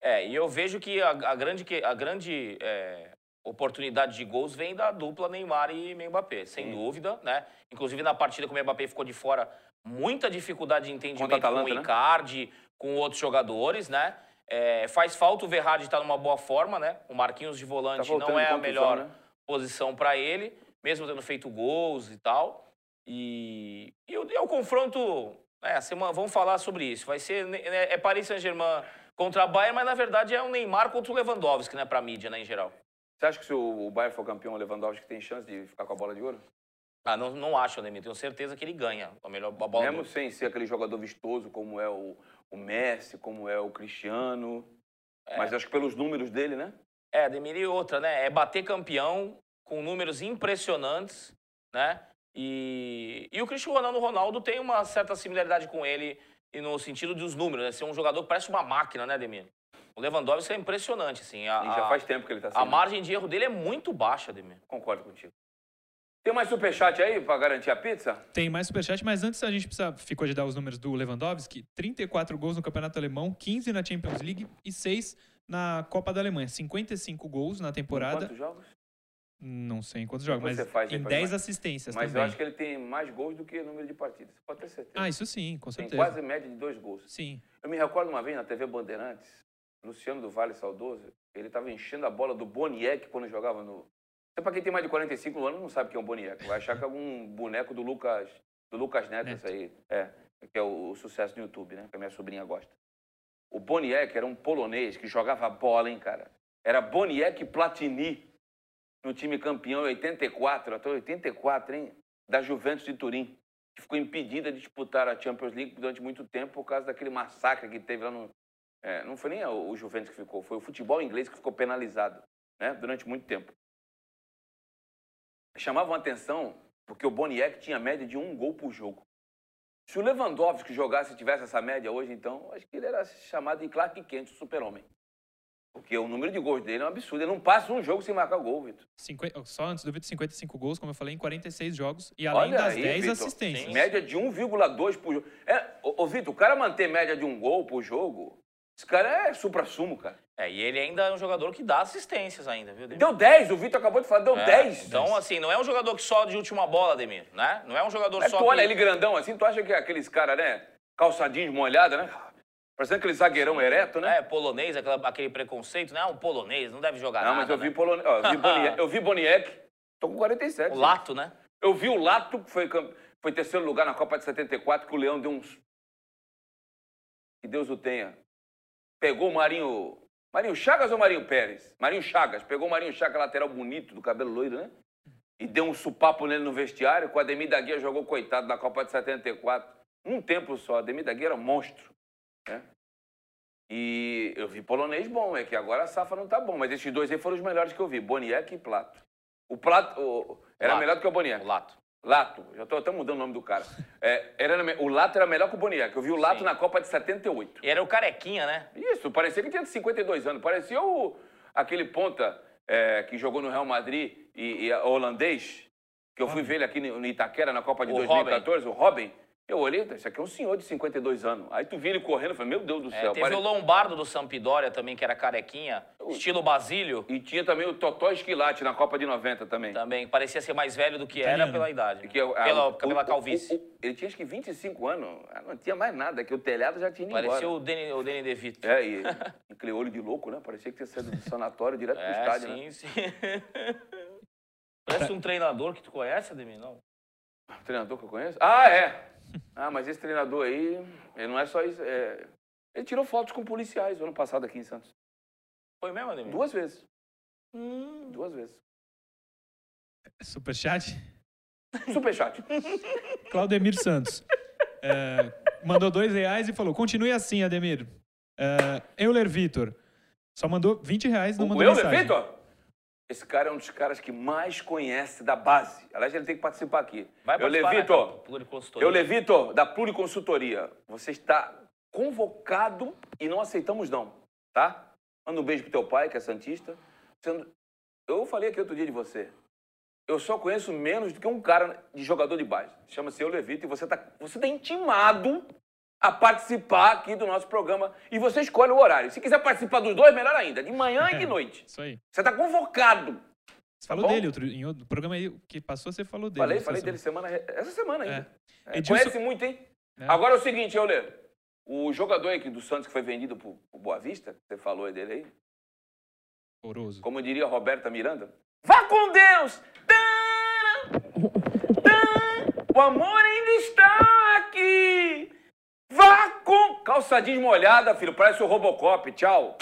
É, e eu vejo que a, a grande, a grande é, oportunidade de gols vem da dupla Neymar e Mbappé, sem Sim. dúvida, né? Inclusive na partida que o Mbappé ficou de fora, muita dificuldade de entendimento Atalanta, com o né? Icardi, com outros jogadores, né? É, faz falta o Verratti estar numa boa forma, né? O Marquinhos de Tá volante voltando não é a melhor né? posição para ele, mesmo tendo feito gols e tal. E, e o, e o confronto, é, semana, vamos falar sobre isso. Vai ser né, é Paris Saint-Germain contra a Bayern, mas na verdade é o Neymar contra o Lewandowski, né, para mídia, né, em geral. Você acha que se o Bayern for campeão, o Lewandowski tem chance de ficar com a bola de ouro? Ah, não, não acho, Ademir. Tenho certeza que ele ganha a melhor a bola. Mesmo do- sem ser aquele jogador vistoso como é o, o Messi, como é o Cristiano. Mas acho que pelos números dele, né? É, Ademir e outra, né? É bater campeão com números impressionantes, né? E, e o Cristiano Ronaldo tem uma certa similaridade com ele e no sentido dos números, né? Ser um jogador que parece uma máquina, né, Ademir? O Lewandowski é impressionante, assim. A, E já faz tempo que ele tá assim. a margem de erro dele é muito baixa, Ademir. Concordo contigo. Tem mais superchat aí pra garantir a pizza? Tem mais superchat, mas antes a gente precisa, ficou de dar os números do Lewandowski. 34 gols no Campeonato Alemão, 15 na Champions League e 6 na Copa da Alemanha. 55 gols na temporada. Quantos jogos? Não sei em quantos jogos, mas faz em pra 10 nós? assistências Mas também. eu acho que ele tem mais gols do que número de partidas. Pode ter certeza. Ah, isso sim, com tem certeza. quase média de dois gols. Sim. Eu me recordo uma vez na TV Bandeirantes, Luciano do Vale Saudoso, ele estava enchendo a bola do Boniek quando jogava no. Você, pra quem tem mais de 45 anos, não sabe quem é um Boniek. Vai achar que é algum boneco do Lucas, do Lucas Neto, Neto. aí. É, que é o, o sucesso no YouTube, né? Que a minha sobrinha gosta. O Boniek era um polonês que jogava bola, hein, cara? Era Boniek Platini no time campeão em 84, até 84, hein? Da Juventus de Turim, que ficou impedida de disputar a Champions League durante muito tempo por causa daquele massacre que teve lá no. é, não foi nem o Juventus que ficou, foi o futebol inglês que ficou penalizado, né? Durante muito tempo. chamavam atenção porque o Boniek tinha média de um gol por jogo. Se o Lewandowski jogasse e tivesse essa média hoje, então, acho que ele era chamado de Clark Kent, o super-homem. Porque o número de gols dele é um absurdo. Ele não passa um jogo sem marcar gol, Vitor. 50 só antes do Vitor, 55 gols, como eu falei, em 46 jogos. E além Olha das aí, 10 Vitor. assistências. Média de 1,2 por jogo. É, ô, ô, Vitor, o cara manter média de um gol por jogo, esse cara é supra-sumo, cara. É, e ele ainda é um jogador que dá assistências ainda, viu, Ademir? Deu 10, o Vitor acabou de falar, deu É, 10. Então, assim, não é um jogador que só de última bola, Ademir, né? Não é um jogador É, só tu olha que... ele grandão assim, tu acha que é aqueles caras, né? Calçadinhos molhada, né? Parecendo aquele zagueirão ereto, né? É, polonês, aquela- aquele preconceito, né? Ah, um polonês, não deve jogar Não, nada, mas eu né? vi, Polone... ó, eu vi Boniek, eu vi Boniek, tô com 47. O Lato, né? Eu vi o Lato, que foi, foi terceiro lugar na Copa de 74, que o Leão deu uns... Que Deus o tenha. Pegou o Marinho... Marinho Chagas ou Marinho Pérez? Marinho Chagas. Pegou o Marinho Chagas, lateral bonito, do cabelo loiro, né? E deu um supapo nele no vestiário. Com o Ademir da Guia jogou coitado na Copa de 74. Um tempo só. Ademir da Guia era monstro. Né? E eu vi polonês bom, é que agora a Safa não tá bom. Mas esses dois aí foram os melhores que eu vi. Boniek e Plato. O Plato o- era Lato. melhor do que o Boniek. O Lato. Lato, já tô até mudando o nome do cara. É, era, o Lato era melhor que o Boniek. Eu vi o Lato Sim. na Copa de 78. E era o carequinha, né? Isso, parecia que tinha 52 anos. Parecia o, aquele ponta é, que jogou no Real Madrid e, e holandês, que eu fui ver ele aqui no Itaquera na Copa de O 2014, o Robin. Eu olhei, esse aqui é um senhor de 52 anos. Aí tu vi ele correndo, eu falei, meu Deus do É, céu. teve pare- o Lombardo do Sampdoria também, que era carequinha, estilo Basílio. E tinha também o Totó Esquilate na Copa de 90 também. Também parecia ser mais velho do que era pela idade. Que é o- a- pela, o- pela calvície. o- o- ele tinha acho que 25 anos, ah, não tinha mais nada, que o telhado já tinha ido Parecia embora. o Danny, o DeVito. É, e aquele olho de louco, né? Parecia que tinha saído do sanatório direto pro É, estádio, né? sim, sim. Parece um treinador que tu conhece, Ademir, não? Treinador que eu conheço? Ah, é. Ah, mas esse treinador aí, ele não é só isso. é- Ele tirou fotos com policiais ano passado aqui em Santos. Foi mesmo, Ademir? Duas vezes. Hum. Duas vezes. Superchat? Superchat. Claudemir Santos. É, mandou dois reais e falou: continue assim, Ademir. É, Euler Vitor. Só mandou 20 reais, não O mandou Euler mensagem. Vitor? Esse cara é um dos caras que mais conhece da base. Aliás, ele tem que participar aqui. Vai participar, né? Pluriconsultoria. Euler Vitor, da Pluriconsultoria. Você está convocado e não aceitamos não, tá? Manda um beijo pro teu pai, que é santista. Eu falei aqui outro dia de você. Eu só conheço menos do que um cara de jogador de base. Chama-se Euler Vitor e você tá, você tá intimado a participar aqui do nosso programa. E você escolhe o horário. Se quiser participar dos dois, melhor ainda. De manhã e de noite. Isso aí. Você está convocado. Você falou bom? dele outro, em outro programa aí que passou, você falou dele. Falei, falei dele se- semana, essa semana ainda. É, Edilson- Conhece muito, hein? É. Agora é o seguinte, Euler. O jogador aqui do Santos que foi vendido pro, pro Boa Vista, você falou dele aí, Horroroso. como diria Roberta Miranda, vá com Deus! Tana! Tana! O amor ainda está aqui! Vá com... Calçadinho molhada, filho, parece o Robocop, tchau.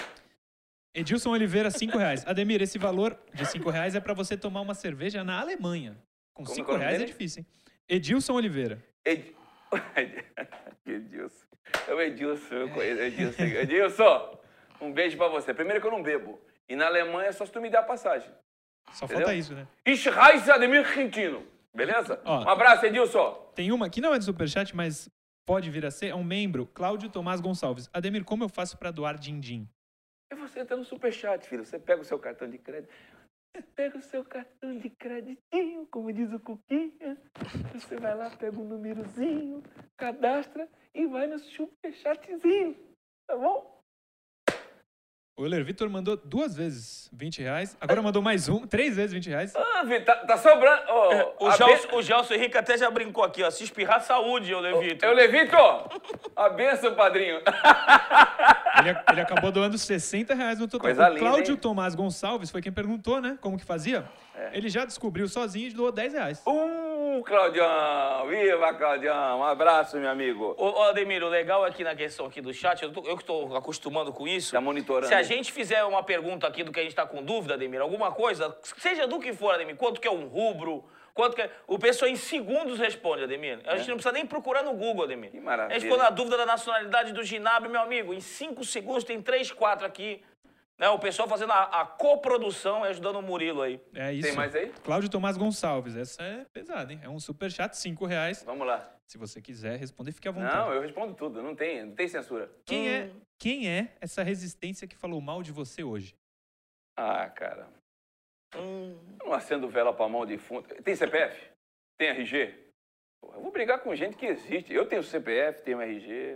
Edilson Oliveira, 5 reais. Ademir, esse valor de 5 reais é pra você tomar uma cerveja na Alemanha. Com Como 5 que é reais é difícil, hein? Edilson Oliveira. Ed... Edilson. É o Edilson, eu conheço. Edilson. Edilson, um beijo pra você. Primeiro que eu não bebo. E na Alemanha é só se tu me der a passagem. Só Entendeu? falta isso, né? Heiße Ademir Quintino. Beleza? Ó. Um abraço, Edilson. Tem uma que não é de superchat, mas pode vir a ser. É um membro, Cláudio Tomás Gonçalves. Ademir, como eu faço pra doar din-din? E você entra no superchat, filho. Você pega o seu cartão de crédito. Pega o seu cartão de creditinho, como diz o Cuquinha. Você vai lá, pega um númerozinho, cadastra e vai no superchatzinho. Tá bom? O Euler Vitor mandou duas vezes 20 reais. Agora mandou mais um, três vezes 20 reais. Ah, Vitor, tá, tá sobrando. Ó, O Gelson, ben- o Gelson Henrique até já brincou aqui, ó. Se espirrar, saúde, eu Levito. Eu, Levito, a benção, padrinho. Ele, ele acabou doando 60 reais no total. Coisa o Cláudio? Tomás Gonçalves foi quem perguntou, né? Como que fazia. É. Ele já descobriu sozinho e doou 10 reais. Uh, Claudião, viva, Claudião. Um abraço, meu amigo. Ô, ô, Ademir, o legal aqui na questão aqui do chat, eu, tô- eu que estou acostumando com isso. Tá monitorando. Se a gente fizer uma pergunta aqui do que a gente está com dúvida, Ademir, alguma coisa, seja do que for, Ademir, quanto que é um rubro, quanto que é... O pessoal em segundos responde, Ademir. A gente não precisa nem procurar no Google, Ademir. É. Que maravilha. A gente ficou na dúvida da nacionalidade do Ginabri, meu amigo. Em cinco segundos tem três, quatro aqui. Né? O pessoal fazendo a, a coprodução e ajudando o Murilo aí. É isso. Tem mais aí? Cláudio Tomás Gonçalves. Essa é pesada, hein? É um superchat, 5 reais. Vamos lá. Se você quiser responder, fique à vontade. Não, eu respondo tudo. Não tem, não tem censura. Quem, é, quem é essa resistência que falou mal de você hoje? Ah, cara. Hum, Eu não acendo vela pra mão de fundo. Tem CPF? Tem RG? Pô, Eu vou brigar com gente que existe. Eu tenho CPF, tenho RG.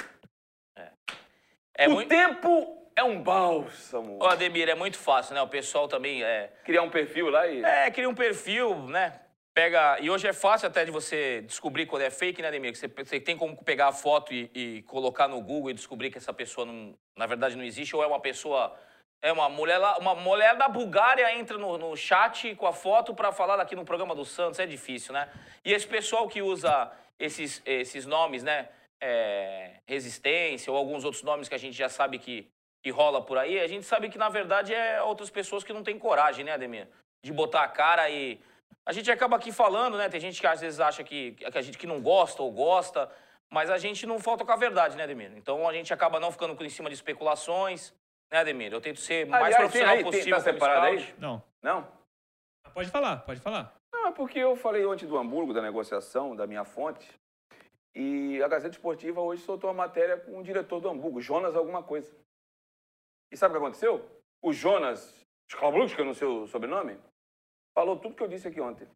é o muito. tempo é um bálsamo. Ô, Ademir, é muito fácil, né? O pessoal também é. Criar um perfil lá e. É, cria um perfil, né? Pega. E hoje é fácil até de você descobrir quando é fake, né, Ademir? Você, você tem como pegar a foto e, e colocar no Google e descobrir que essa pessoa não, na verdade não existe, ou é uma pessoa. É uma mulher lá, uma mulher da Bulgária entra no, no chat com a foto para falar aqui no programa do Santos, é difícil, né? E esse pessoal que usa esses, esses nomes, né? É, resistência ou alguns outros nomes que a gente já sabe que, que rola por aí, a gente sabe que na verdade é outras pessoas que não têm coragem, né, Ademir? De botar a cara e. A gente acaba aqui falando, né? Tem gente que às vezes acha que, que a gente que não gosta ou gosta, mas a gente não falta com a verdade, né, Ademir? Então a gente acaba não ficando em cima de especulações, né, Ademir? Eu tento ser o mais Aliás, tem profissional tem- possível. tá como separado aí? Não. Não? Pode falar, pode falar. Não, é porque eu falei ontem do Hamburgo, da negociação, da minha fonte. E a Gazeta Esportiva hoje soltou uma matéria com o diretor do Hamburgo, Jonas alguma coisa. E sabe o que aconteceu? O Jonas Schlabruch, que eu não sei o sobrenome, falou tudo que eu disse aqui ontem.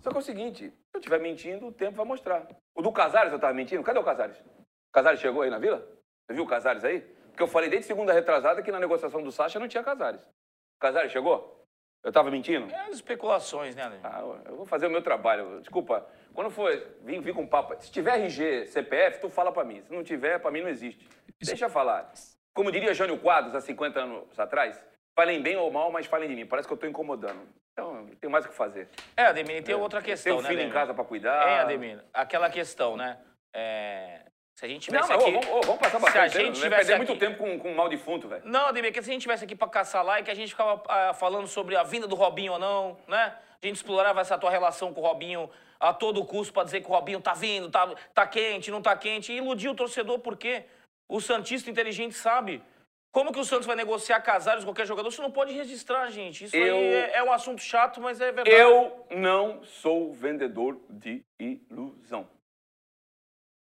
Só que é o seguinte, se eu estiver mentindo, o tempo vai mostrar. O do Casares eu estava mentindo? Cadê o Casares? O Casares chegou aí na vila? Você viu o Casares aí? Porque eu falei desde segunda retrasada que na negociação do Sacha não tinha Casares. O Casares chegou? Eu estava mentindo? É as especulações, né, Ademir? Ah, eu vou fazer o meu trabalho. Desculpa, quando for vir, vir com papo, se tiver RG, CPF, tu fala pra mim. Se não tiver, pra mim não existe. Deixa eu falar. Como diria Jânio Quadros há 50 anos atrás, falem bem ou mal, mas falem de mim. Parece que eu tô incomodando. Então, não tenho mais o que fazer. É, Ademir, tem outra questão, Tem um né, filho em casa pra cuidar. É, Ademir, aquela questão, né? É, Se a gente Não, tivesse ô, aqui... vamos, ô, vamos passar Se a bastante. gente Não vai tivesse perder aqui- muito tempo com, com mal defunto, velho. Não, Ademir, que se a gente tivesse aqui pra caçar like, a gente ficava ah, falando sobre a vinda do Robinho ou não, né? A gente explorava essa tua relação com o Robinho a todo custo pra dizer que o Robinho tá vindo, tá, tá quente, não tá quente, e iludir o torcedor, por quê? O Santista inteligente sabe. Como que o Santos vai negociar Casares com qualquer jogador? Você não pode registrar, gente. Isso Eu- aí é, é um assunto chato, mas é verdade. Eu não sou vendedor de ilusão.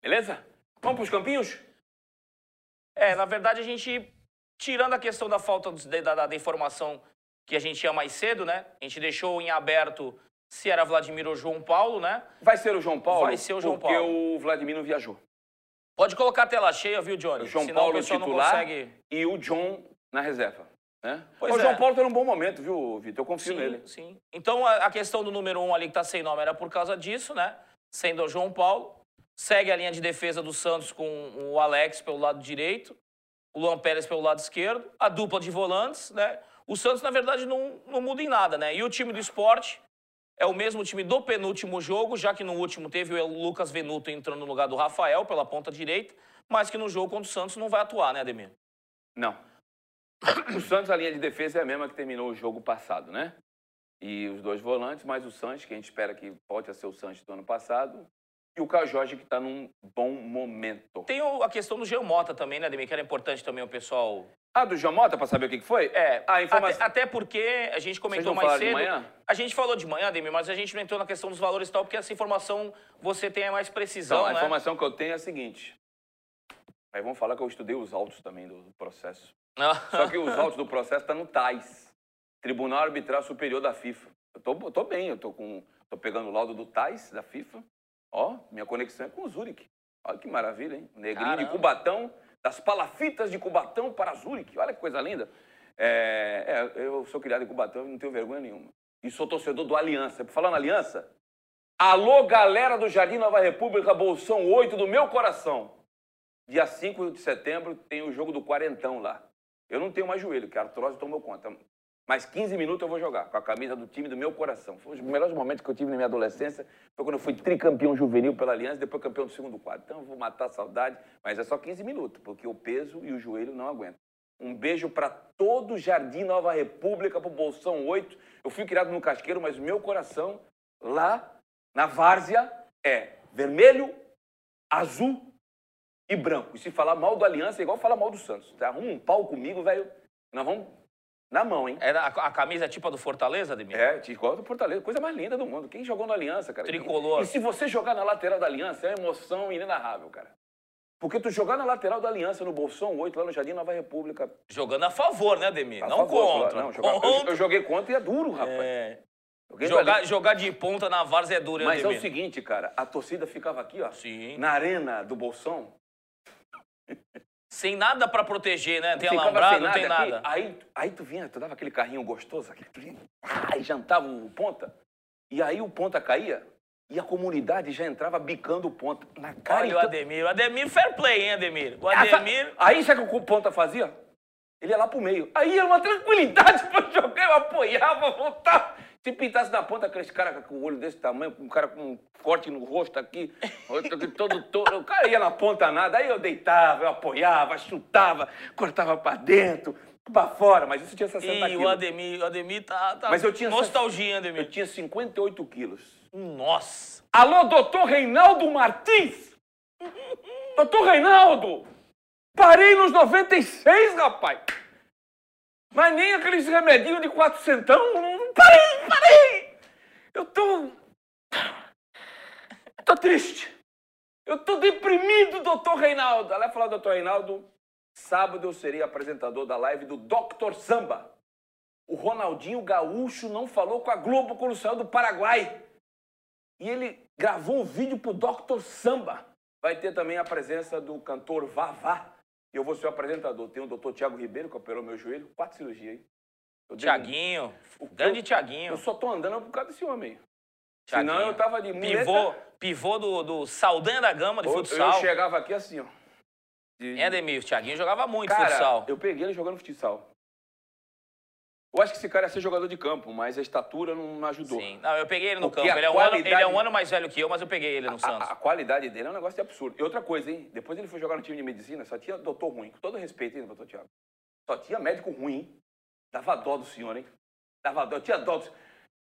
Beleza? Vamos pros campinhos? É, na verdade, a gente, tirando a questão da falta da, da- da informação que a gente tinha mais cedo, né? A gente deixou em aberto se era Vladimir ou João Paulo, né? Vai ser o João Paulo? Vai ser o João porque Paulo. o Vladimir não viajou. Pode colocar a tela cheia, viu, Johnny? O João Senão Paulo o titular consegue... e o John na reserva. Né? Pois o é. João Paulo tá num bom momento, viu, Vitor? Eu confio Sim, nele. sim. Então, a, a questão do número um ali que tá sem nome era por causa disso, né? Sendo o João Paulo. Segue a linha de defesa do Santos com o Alex pelo lado direito, o Luan Pérez pelo lado esquerdo, a dupla de volantes, né? O Santos, na verdade, não, não muda em nada, né? E o time do esporte é o mesmo time do penúltimo jogo, já que no último teve o Lucas Venuto entrando no lugar do Rafael pela ponta direita, mas que no jogo contra o Santos não vai atuar, né, Ademir? Não. O Santos, a linha de defesa é a mesma que terminou o jogo passado, né? E os dois volantes, mais o Sanches, que a gente espera que volte a ser o Sanches do ano passado, e o Caio Jorge, que está num bom momento. Tem a questão do Geo Mota também, né, Ademir? Que era importante também o pessoal Ah, do Jamota, para saber o que que foi? É, a informação. até, até porque a gente comentou mais falaram de cedo. manhã? A gente falou de manhã, Ademir, mas a gente não entrou na questão dos valores e tal, porque essa informação você tem mais precisão, Então, a né? informação que eu tenho é a seguinte. Aí vamos falar que eu estudei os autos também do processo. Só que os autos do processo estão no TAIS, Tribunal Arbitral Superior da FIFA. Eu tô, eu tô bem, eu tô, com, tô pegando o laudo do TAIS, da FIFA. Ó, minha conexão é com o Zurich. Olha que maravilha, hein? Negrinho de Caramba. Cubatão, das palafitas de Cubatão para Zurich. Olha que coisa linda. É, é, eu sou criado em Cubatão e não tenho vergonha nenhuma. E sou torcedor do Aliança. Falando Aliança, alô, galera do Jardim Nova República, Bolsão 8 do meu coração. Dia 5 de setembro tem o jogo do quarentão lá. Eu não tenho mais joelho, que a artrose tomou conta. Mas 15 minutos eu vou jogar com a camisa do time do meu coração. Foi os melhores momentos que eu tive na minha adolescência. Foi quando eu fui tricampeão juvenil pela Aliança, depois campeão do segundo quadro. Então eu vou matar a saudade, mas é só 15 minutos, porque o peso e o joelho não aguentam. Um beijo para todo o Jardim Nova República, pro Bolsão 8. Eu fui criado no Casqueiro, mas o meu coração lá na Várzea é vermelho, azul e branco. E se falar mal do Aliança é igual falar mal do Santos. Tá? Arruma um pau comigo, velho. Nós vamos na mão, hein? Era a, a camisa é tipo a do Fortaleza, Ademir? É, te igual do Fortaleza, coisa mais linda do mundo. Quem jogou na Aliança, cara? Tricolor. E se você jogar na lateral da Aliança, é uma emoção inenarrável, cara. Porque tu jogar na lateral da Aliança, no Bolsão 8, lá no Jardim Nova República. Jogando a favor, né, Ademir? a não favor, contra. Não, jogar- eu, Contra. eu joguei contra e é duro, rapaz. É. Jogar, jogar de ponta na Várzea é duro, hein, Mas é o Ademir? seguinte, cara, a torcida ficava aqui, ó, Sim. na arena do Bolsão. Sem nada pra proteger, né? Tem ficava alambrado, não tem aqui. nada. Aí, aí tu vinha, tu dava aquele carrinho gostoso, aquele, vinha, ah, e jantava o ponta. E aí o ponta caía e a comunidade já entrava bicando o ponta. Na cara Olha o Ademir. O Ademir fair play, hein, Ademir? O Ah, Ademir... Aí sabe o que o ponta fazia? Ele ia lá pro meio. Aí era uma tranquilidade pra eu jogar, eu apoiava, voltava. Se pintasse na ponta, aqueles caras com o olho desse tamanho, com um cara com um corte no rosto aqui, outro aqui todo todo. O cara ia na ponta nada, aí eu deitava, eu apoiava, chutava, cortava pra dentro, pra fora, mas isso tinha 60 Ih, quilos. o Ademir, o Ademir tá, tá Mas eu tinha nostalgia, hein, Eu Ademir? tinha 58 quilos. Nossa. Alô, doutor Reinaldo Martins! doutor Reinaldo! Parei nos 96, rapaz! Mas nem aqueles remedinhos de quatrocentão. não- parei! Eu tô... Tô triste. Eu tô deprimido, doutor Reinaldo. Ela falou, doutor Reinaldo, sábado eu serei apresentador da live do Dr. Samba. O Ronaldinho Gaúcho não falou com a Globo quando saiu do Paraguai. E ele gravou um vídeo pro Dr. Samba. Vai ter também a presença do cantor Vavá. E eu vou ser o apresentador. Tem o Dr. Tiago Ribeiro, que operou meu joelho. Quatro cirurgias um- Tiaguinho. Grande Tiaguinho. Eu só tô andando por causa desse homem. Thiaguinho. Senão eu tava de muleta. Pivô, pivô do, do Saldanha da Gama de Eu- futsal. Eu chegava aqui assim, ó. De- É, Ademir, o Thiaguinho jogava muito Cara, futsal. eu peguei ele jogando futsal. Eu acho que esse cara ia ser jogador de campo, mas a estatura não, ajudou. Sim. Não, eu peguei ele no Porque campo. a Ele é, um ano, ele é um ano mais velho que eu, mas eu peguei ele no A, Santos. a qualidade dele é um negócio de absurdo. E outra coisa, hein? Depois ele foi jogar no time de medicina, só tinha doutor ruim. Com todo respeito, hein, doutor Tiago? Só tinha médico ruim. Dava dó do senhor, hein? Dava dó. Tinha dó. do...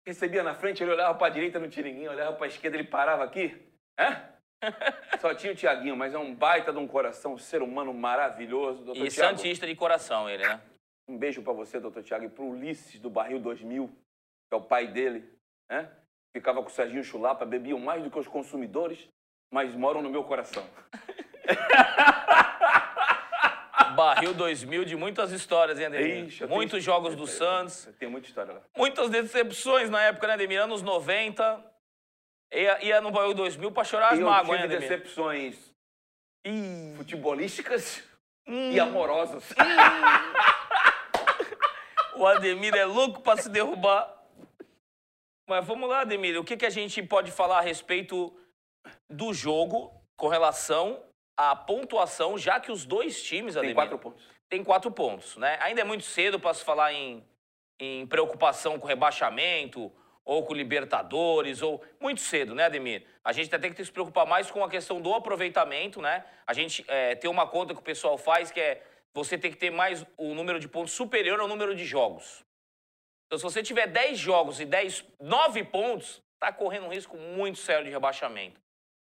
Recebia na frente, ele olhava pra direita, não tinha ninguém. Olhava pra esquerda, ele parava aqui. Hã? Só tinha o Tiaguinho, mas é um baita de um coração, um ser humano maravilhoso. Doutor E Santista de coração, ele, né? um beijo pra você, doutor Tiago, e pro Ulisses do Barril 2000, que é o pai dele, né? Ficava com o Serginho Chulapa, bebiam mais do que os consumidores, mas moram no meu coração. Barril 2000 de muitas histórias, hein, Ademir? Ixi, eu tenho- Muitos jogos do Santos. Tem muita história lá. Muitas decepções na época, né, Ademir? Anos 90. Ia, ia no Barril 2000 pra chorar as E eu mágoas, hein, tive Ademir? decepções Ih, futebolísticas hum, e amorosas. o Ademir é louco pra se derrubar. Mas vamos lá, Ademir. O que, que a gente pode falar a respeito do jogo com relação à pontuação, já que os dois times, Tem Ademir, quatro pontos. tem quatro pontos, né? Ainda é muito cedo para se falar em, em preocupação com rebaixamento ou com Libertadores, ou muito cedo, né, Ademir? A gente até tem que se preocupar mais com a questão do aproveitamento, né? A gente é, tem uma conta que o pessoal faz que é você tem que ter mais o número de pontos superior ao número de jogos. Então, se você tiver 10 jogos e 10, 9 pontos, tá correndo um risco muito sério de rebaixamento.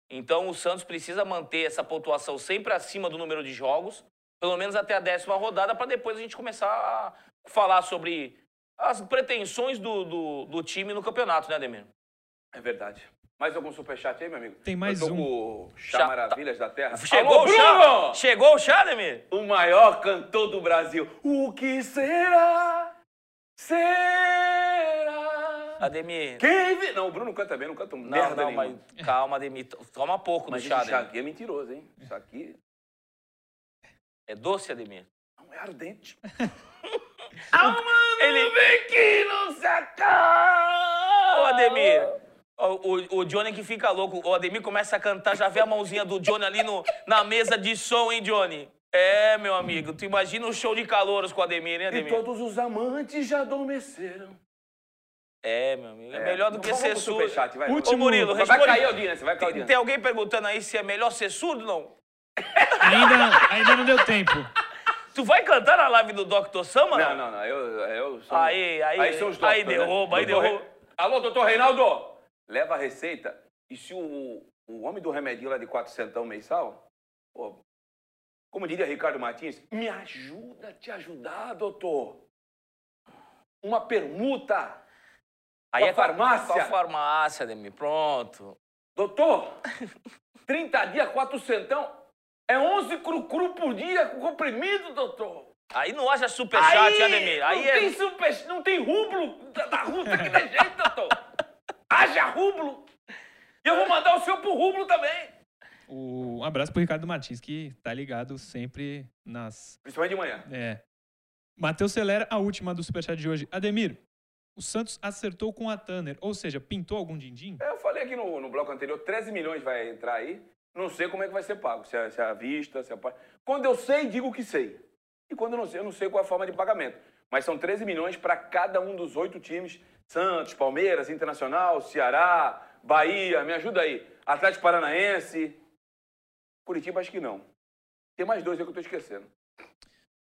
Então, o Santos precisa manter essa pontuação sempre acima do número de jogos, pelo menos até a décima rodada, para depois a gente começar a falar sobre as pretensões do, do, do time no campeonato, né, Ademir? É verdade. Mais algum superchat aí, meu amigo? Tem mais Eu tô um. com o Chá Chá- Maravilhas da Terra. Chegou Alô, o chá? Chegou o chá, Ademir? O maior cantor do Brasil. O que será? Será? Ademir. Quem vi... Não, o Bruno canta bem, não canta um Não, merda não, nenhuma. mas calma, Ademir. Toma pouco Mas do chá, Ademir. aqui é mentiroso, hein? Isso aqui É doce, Ademir? não é ardente. Ele... Vem que não se acaba! Ô, Ademir, o, o, o Johnny que fica louco. O Ademir começa a cantar, já vê a mãozinha do Johnny ali no, na mesa de som, hein, Johnny? É, meu amigo, tu imagina um show de calouros com o Ademir, hein, E Ademir? todos os amantes já adormeceram. É, meu amigo, é, melhor do que ser surdo. superchat, vai. Último- Ô, Murilo, Vai, responde. vai cair a audiência, vai cair a Tem, audiência. tem alguém perguntando aí se é melhor ser surdo ou não? Ainda, ainda não deu tempo. Tu vai cantar na live do Dr. Sama? Não, não, não. Eu, eu sou... Aí, aí, aí são os aí doctors, né? derruba, aí Doutor derruba. Re- Alô, doutor Reinaldo! Leva a receita. E se o, o homem do remedinho lá de 400 mensal, pô, Como diria Ricardo Martins, me ajuda a te ajudar, doutor. Uma permuta. Aí é farmácia. A farmácia, Ademir. Pronto. Doutor, 30 dias, 4 centão. É 11 cru-cru por dia com comprimido, doutor. Aí não haja superchat, Ademir. Aí não é... tem super, não tem rublo da, da Rússia que tem jeito, doutor. Haja rublo. E eu vou mandar o seu pro rublo também. O- um abraço pro Ricardo Martins, que tá ligado sempre nas. Principalmente de manhã. É. Matheus Celera, a última do Superchat de hoje. Ademir, o Santos acertou com a Tanner, ou seja, pintou algum din-din? É, Eu falei aqui no, no bloco anterior, 13 milhões vai entrar aí. Não sei como é que vai ser pago. Se é, se é à vista, se é... Quando eu sei, digo que sei. E quando eu não sei, eu não sei qual é a forma de pagamento. Mas são 13 milhões para cada um dos oito times. Santos, Palmeiras, Internacional, Ceará, Bahia, me ajuda aí. Atlético Paranaense. Curitiba, acho que não. Tem mais dois aí que eu tô esquecendo.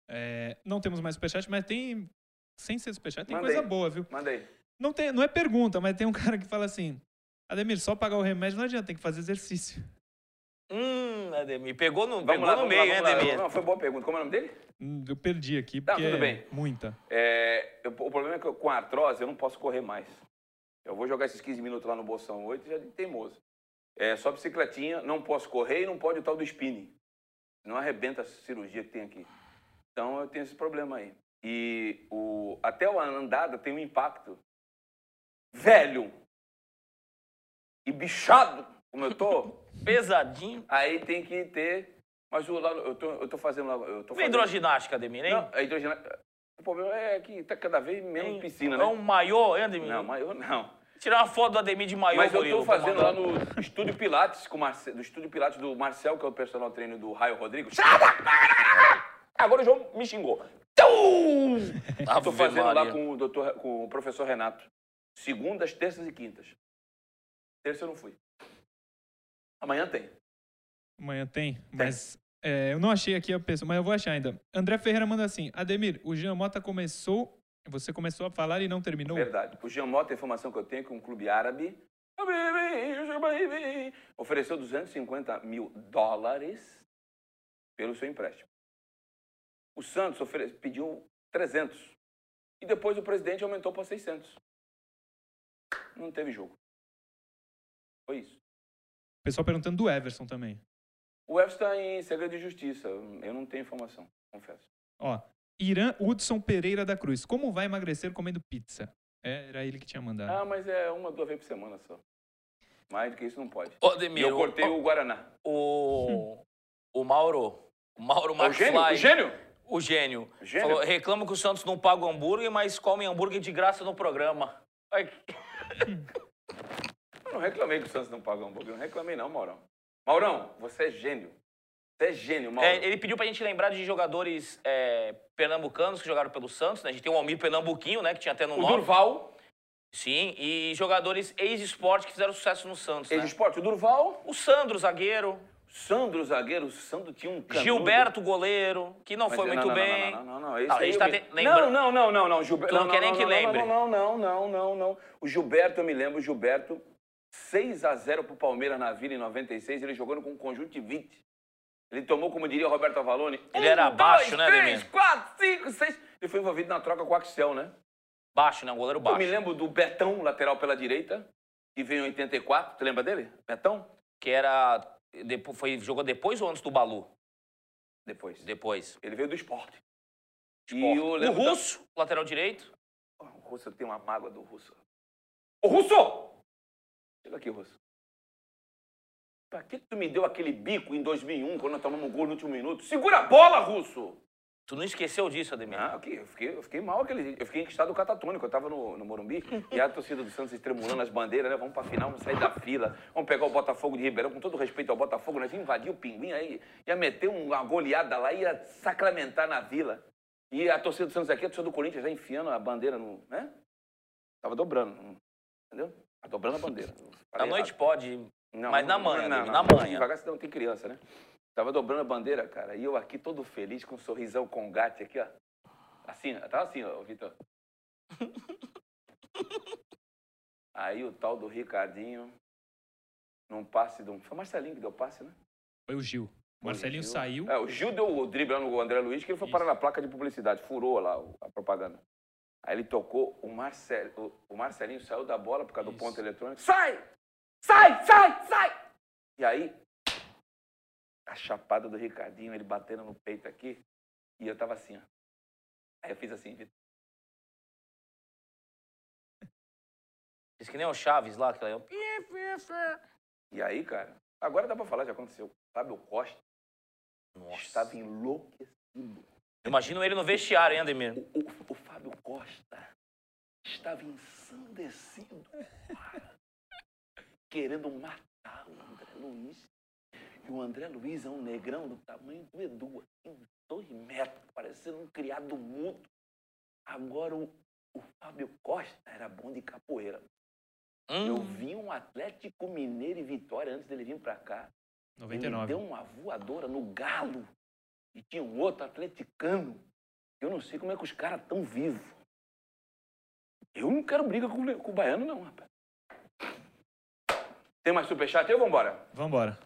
É, não temos mais Superchat, mas tem. Sem ser Superchat, tem Manda coisa boa, viu? Manda aí. Não, tem, não é pergunta, mas tem um cara que fala assim: Ademir, só pagar o remédio não adianta, tem que fazer exercício. Hum, Ademir. Pegou no, Vamos pegou lá, no vamos meio, lá, hein. Ademir? Não, foi boa pergunta. Como é o nome dele? Hum, Eu perdi aqui, Tá, porque tudo é bem. muita. É, eu- o problema é que eu- com a artrose eu não posso correr mais. Eu vou jogar esses 15 minutos lá no Bolsão 8 já de teimoso. É só bicicletinha, não posso correr e não pode o tal do spinning. Não arrebenta a cirurgia que tem aqui. Então eu tenho esse problema aí. E o, até a andada tem um impacto. Velho e bichado, como eu tô, Pesadinho. aí tem que ter. Mas o, lá, eu, tô, eu tô fazendo lá. Eu tô fazendo, hidroginástica, Ademir, hein? não, a hidroginástica. O problema é que tá cada vez menos piscina, É né? um maiô, hein, Ademir? Não, eu não. Tirar uma foto do Ademir de maiô, Mas eu tô fazendo lá no Estúdio Pilates, com Marce- do Estúdio Pilates do Marcel, que é o personal trainer do Raio Rodrigo. Agora o João me xingou. Tô fazendo lá com o, doutor, com o professor Renato. Segundas, terças e quintas. Terça eu não fui. Amanhã tem. Amanhã tem, mas é, eu não achei aqui a pessoa, mas eu vou achar ainda. André Ferreira manda assim: Ademir, o Jean Mota começou. Você começou a falar e não terminou? Verdade. O Jean Mota, a informação que eu tenho é que um clube árabe ofereceu 250 mil dólares pelo seu empréstimo. O Santos pediu 300. E depois o presidente aumentou para 600. Não teve jogo. Foi isso. O pessoal perguntando do Everson também. O Everson está em segredo de justiça. Eu não tenho informação, confesso. Ó, Irã Hudson Pereira da Cruz. Como vai emagrecer comendo pizza? É, era ele que tinha mandado. Ah, mas é uma, duas vezes por semana só. Mais do que isso não pode. Ô, E Ademir, eu cortei o, o Guaraná. o, o Mauro, o Mauro O gênio? McFly, O gênio? O gênio, Gênio? falou, reclama que o Santos não paga o hambúrguer, mas come hambúrguer de graça no programa. Ai, Eu não reclamei que o Santos não paga hambúrguer. Não reclamei não, Maurão. Maurão, você é gênio. Você é gênio, Maurão. É, ele pediu pra gente lembrar de jogadores é, pernambucanos que jogaram pelo Santos, né? A gente tem o Almir Pernambuquinho, né? Que tinha até no o nome. Durval, Sim, e jogadores ex-esporte que fizeram sucesso no Santos, né? ex-esporte. O Durval, O Sandro, zagueiro. Sandro, zagueiro. O Sandro tinha um canudo. Gilberto, goleiro, que não Mas foi não, muito não, bem. Não, não, não, não. Não, eu tá me- te- lembrando- Não, não, não, não, não. Gilberto, Tu não quer nem não, que não, lembre. Não, não, não, não, não, não. O Gilberto, eu me lembro, o Gilberto, 6 a 0 pro Palmeiras na Vila em 96, ele jogando com conjuntivite. Ele tomou, como diria Roberto Avalone, Ele era um, baixo, dois, né, três, Ademir? quatro, cinco, seis. Ele foi envolvido na troca com o Axel, né? Baixo, né? Um goleiro Eu baixo. me lembro do Betão, lateral pela direita, que veio em 84. Tu lembra dele? Betão? Que era. Depo- Foi, jogou depois ou antes do Balu? Depois. Depois. Ele veio do esporte. E Esporte. eu o lembro da- Russo, lateral direito. Oh, o Russo tem uma mágoa do Russo. Ô, Russo! Chega aqui, Russo. Pra que tu me deu aquele bico em 2001, quando nós tomamos um gol no último minuto? Segura a bola, Russo! Tu não esqueceu disso, Ademir? Ah, eu fiquei, eu fiquei mal aquele dia. Eu fiquei em estado catatônico. Eu tava no, no Morumbi e a torcida do Santos estremulando as bandeiras, né? Vamos pra final, vamos sair da fila. Vamos pegar o Botafogo de Ribeirão, com todo respeito ao Botafogo, nós ia invadir o Pinguim, aí ia meter uma goleada lá, ia sacramentar na vila. E a torcida do Santos aqui, a torcida do Corinthians, já enfiando a bandeira no. né? Tava dobrando, entendeu? Tava dobrando a bandeira. À noite pode. Não, Mas não, na manhã, não, Ademir, não, na manhã. Devagar, senão tem criança, né? Tava dobrando a bandeira, cara, e eu aqui todo feliz, com um sorrisão com gato aqui, ó. Assim, tava assim, ó, Vitor. Aí o tal do Ricardinho, num passe de um... Foi o Marcelinho que deu passe, né? Foi o Gil. O Marcelinho Gil. saiu. É, o Gil deu o drible lá no André Luiz, que ele foi Isso. parar na placa de publicidade, furou lá o- a propaganda. Aí ele tocou, o, Marcel, o, o Marcelinho saiu da bola por causa do Isso. ponto eletrônico. Sai! Sai, sai, sai! E aí, a chapada do Ricardinho, ele batendo no peito aqui, e eu tava assim, ó. Aí eu fiz assim, Vitor. Diz que nem o Chaves lá, que ela... E aí, cara, agora dá pra falar, já aconteceu. Fábio Costa Nossa. estava enlouquecido. Imagina ele no vestiário, hein, Ademir? O, o- o Fábio Costa estava ensandecido, querendo matar o André Luiz. E o André Luiz é um negrão do tamanho do Edu, assim, dois metros, parecendo um criado mudo. Agora o, o Fábio Costa era bom de capoeira. Eu Hum, vi um Atlético Mineiro e Vitória antes dele vir pra cá. Ele 99. deu uma voadora no galo. E tinha um outro atleticano. Eu não sei como é que os caras estão vivos. Eu não quero briga com, com o baiano, não, rapaz. Tem mais superchat aí ou vambora? Vambora.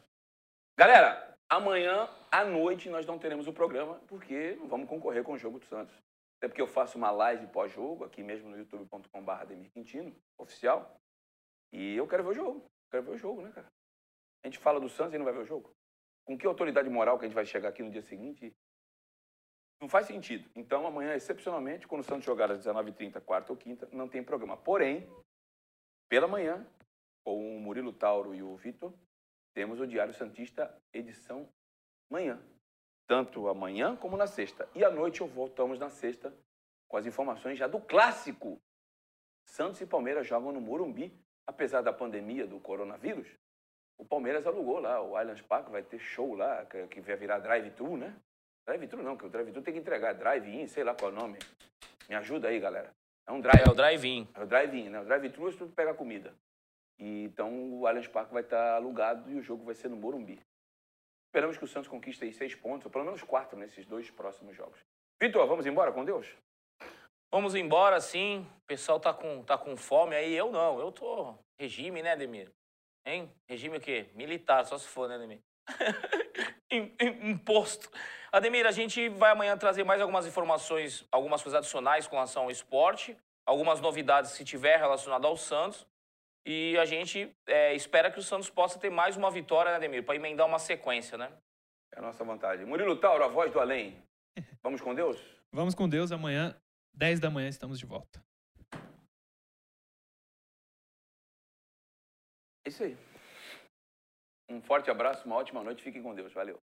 Galera, amanhã à noite nós não teremos o programa, porque vamos concorrer com o jogo do Santos. Até porque eu faço uma live pós-jogo, aqui mesmo no youtube.com.br Ademir Quintino, oficial. E eu quero ver o jogo. Quero ver o jogo, né, cara? A gente fala do Santos e não vai ver o jogo. Com que autoridade moral que a gente vai chegar aqui no dia seguinte? Não faz sentido. Então, amanhã, excepcionalmente, quando o Santos jogar às 19h30, quarta ou quinta, não tem programa. Porém, pela manhã, com o Murilo Tauro e o Vitor, temos o Diário Santista, edição manhã. Tanto amanhã como na sexta. E à noite eu voltamos na sexta com as informações já do clássico. Santos e Palmeiras jogam no Morumbi, apesar da pandemia do coronavírus. O Palmeiras alugou lá, o Allianz Parque vai ter show lá, que, vai virar drive-thru, né? Drive-thru não, que o drive-thru tem que entregar, drive-in, sei lá qual é o nome. Me ajuda aí, galera. É um drive é o drive-in. é o drive-in, né? O drive-thru é tu pega comida. E, então o Allianz Parque vai estar alugado e o jogo vai ser no Morumbi. Esperamos que o Santos conquiste aí seis pontos, ou pelo menos quatro nesses dois próximos jogos. Vitor, vamos embora com Deus? Vamos embora, sim. O pessoal tá com, tá com fome aí. Eu não. Eu tô regime, né, Ademir? Hein? Regime o quê? Militar, só se for, né, im- Imposto. Ademir, a gente vai amanhã trazer mais algumas informações, algumas coisas adicionais com relação ao esporte, algumas novidades se tiver relacionado ao Santos. E a gente é, espera que o Santos possa ter mais uma vitória, né, Ademir? Para emendar uma sequência, né? É a nossa vontade. Murilo Tauro, a voz do além. Vamos com Deus? Vamos com Deus. Amanhã, 10 da manhã, estamos de volta. É isso aí. Um forte abraço, uma ótima noite. Fiquem com Deus. Valeu.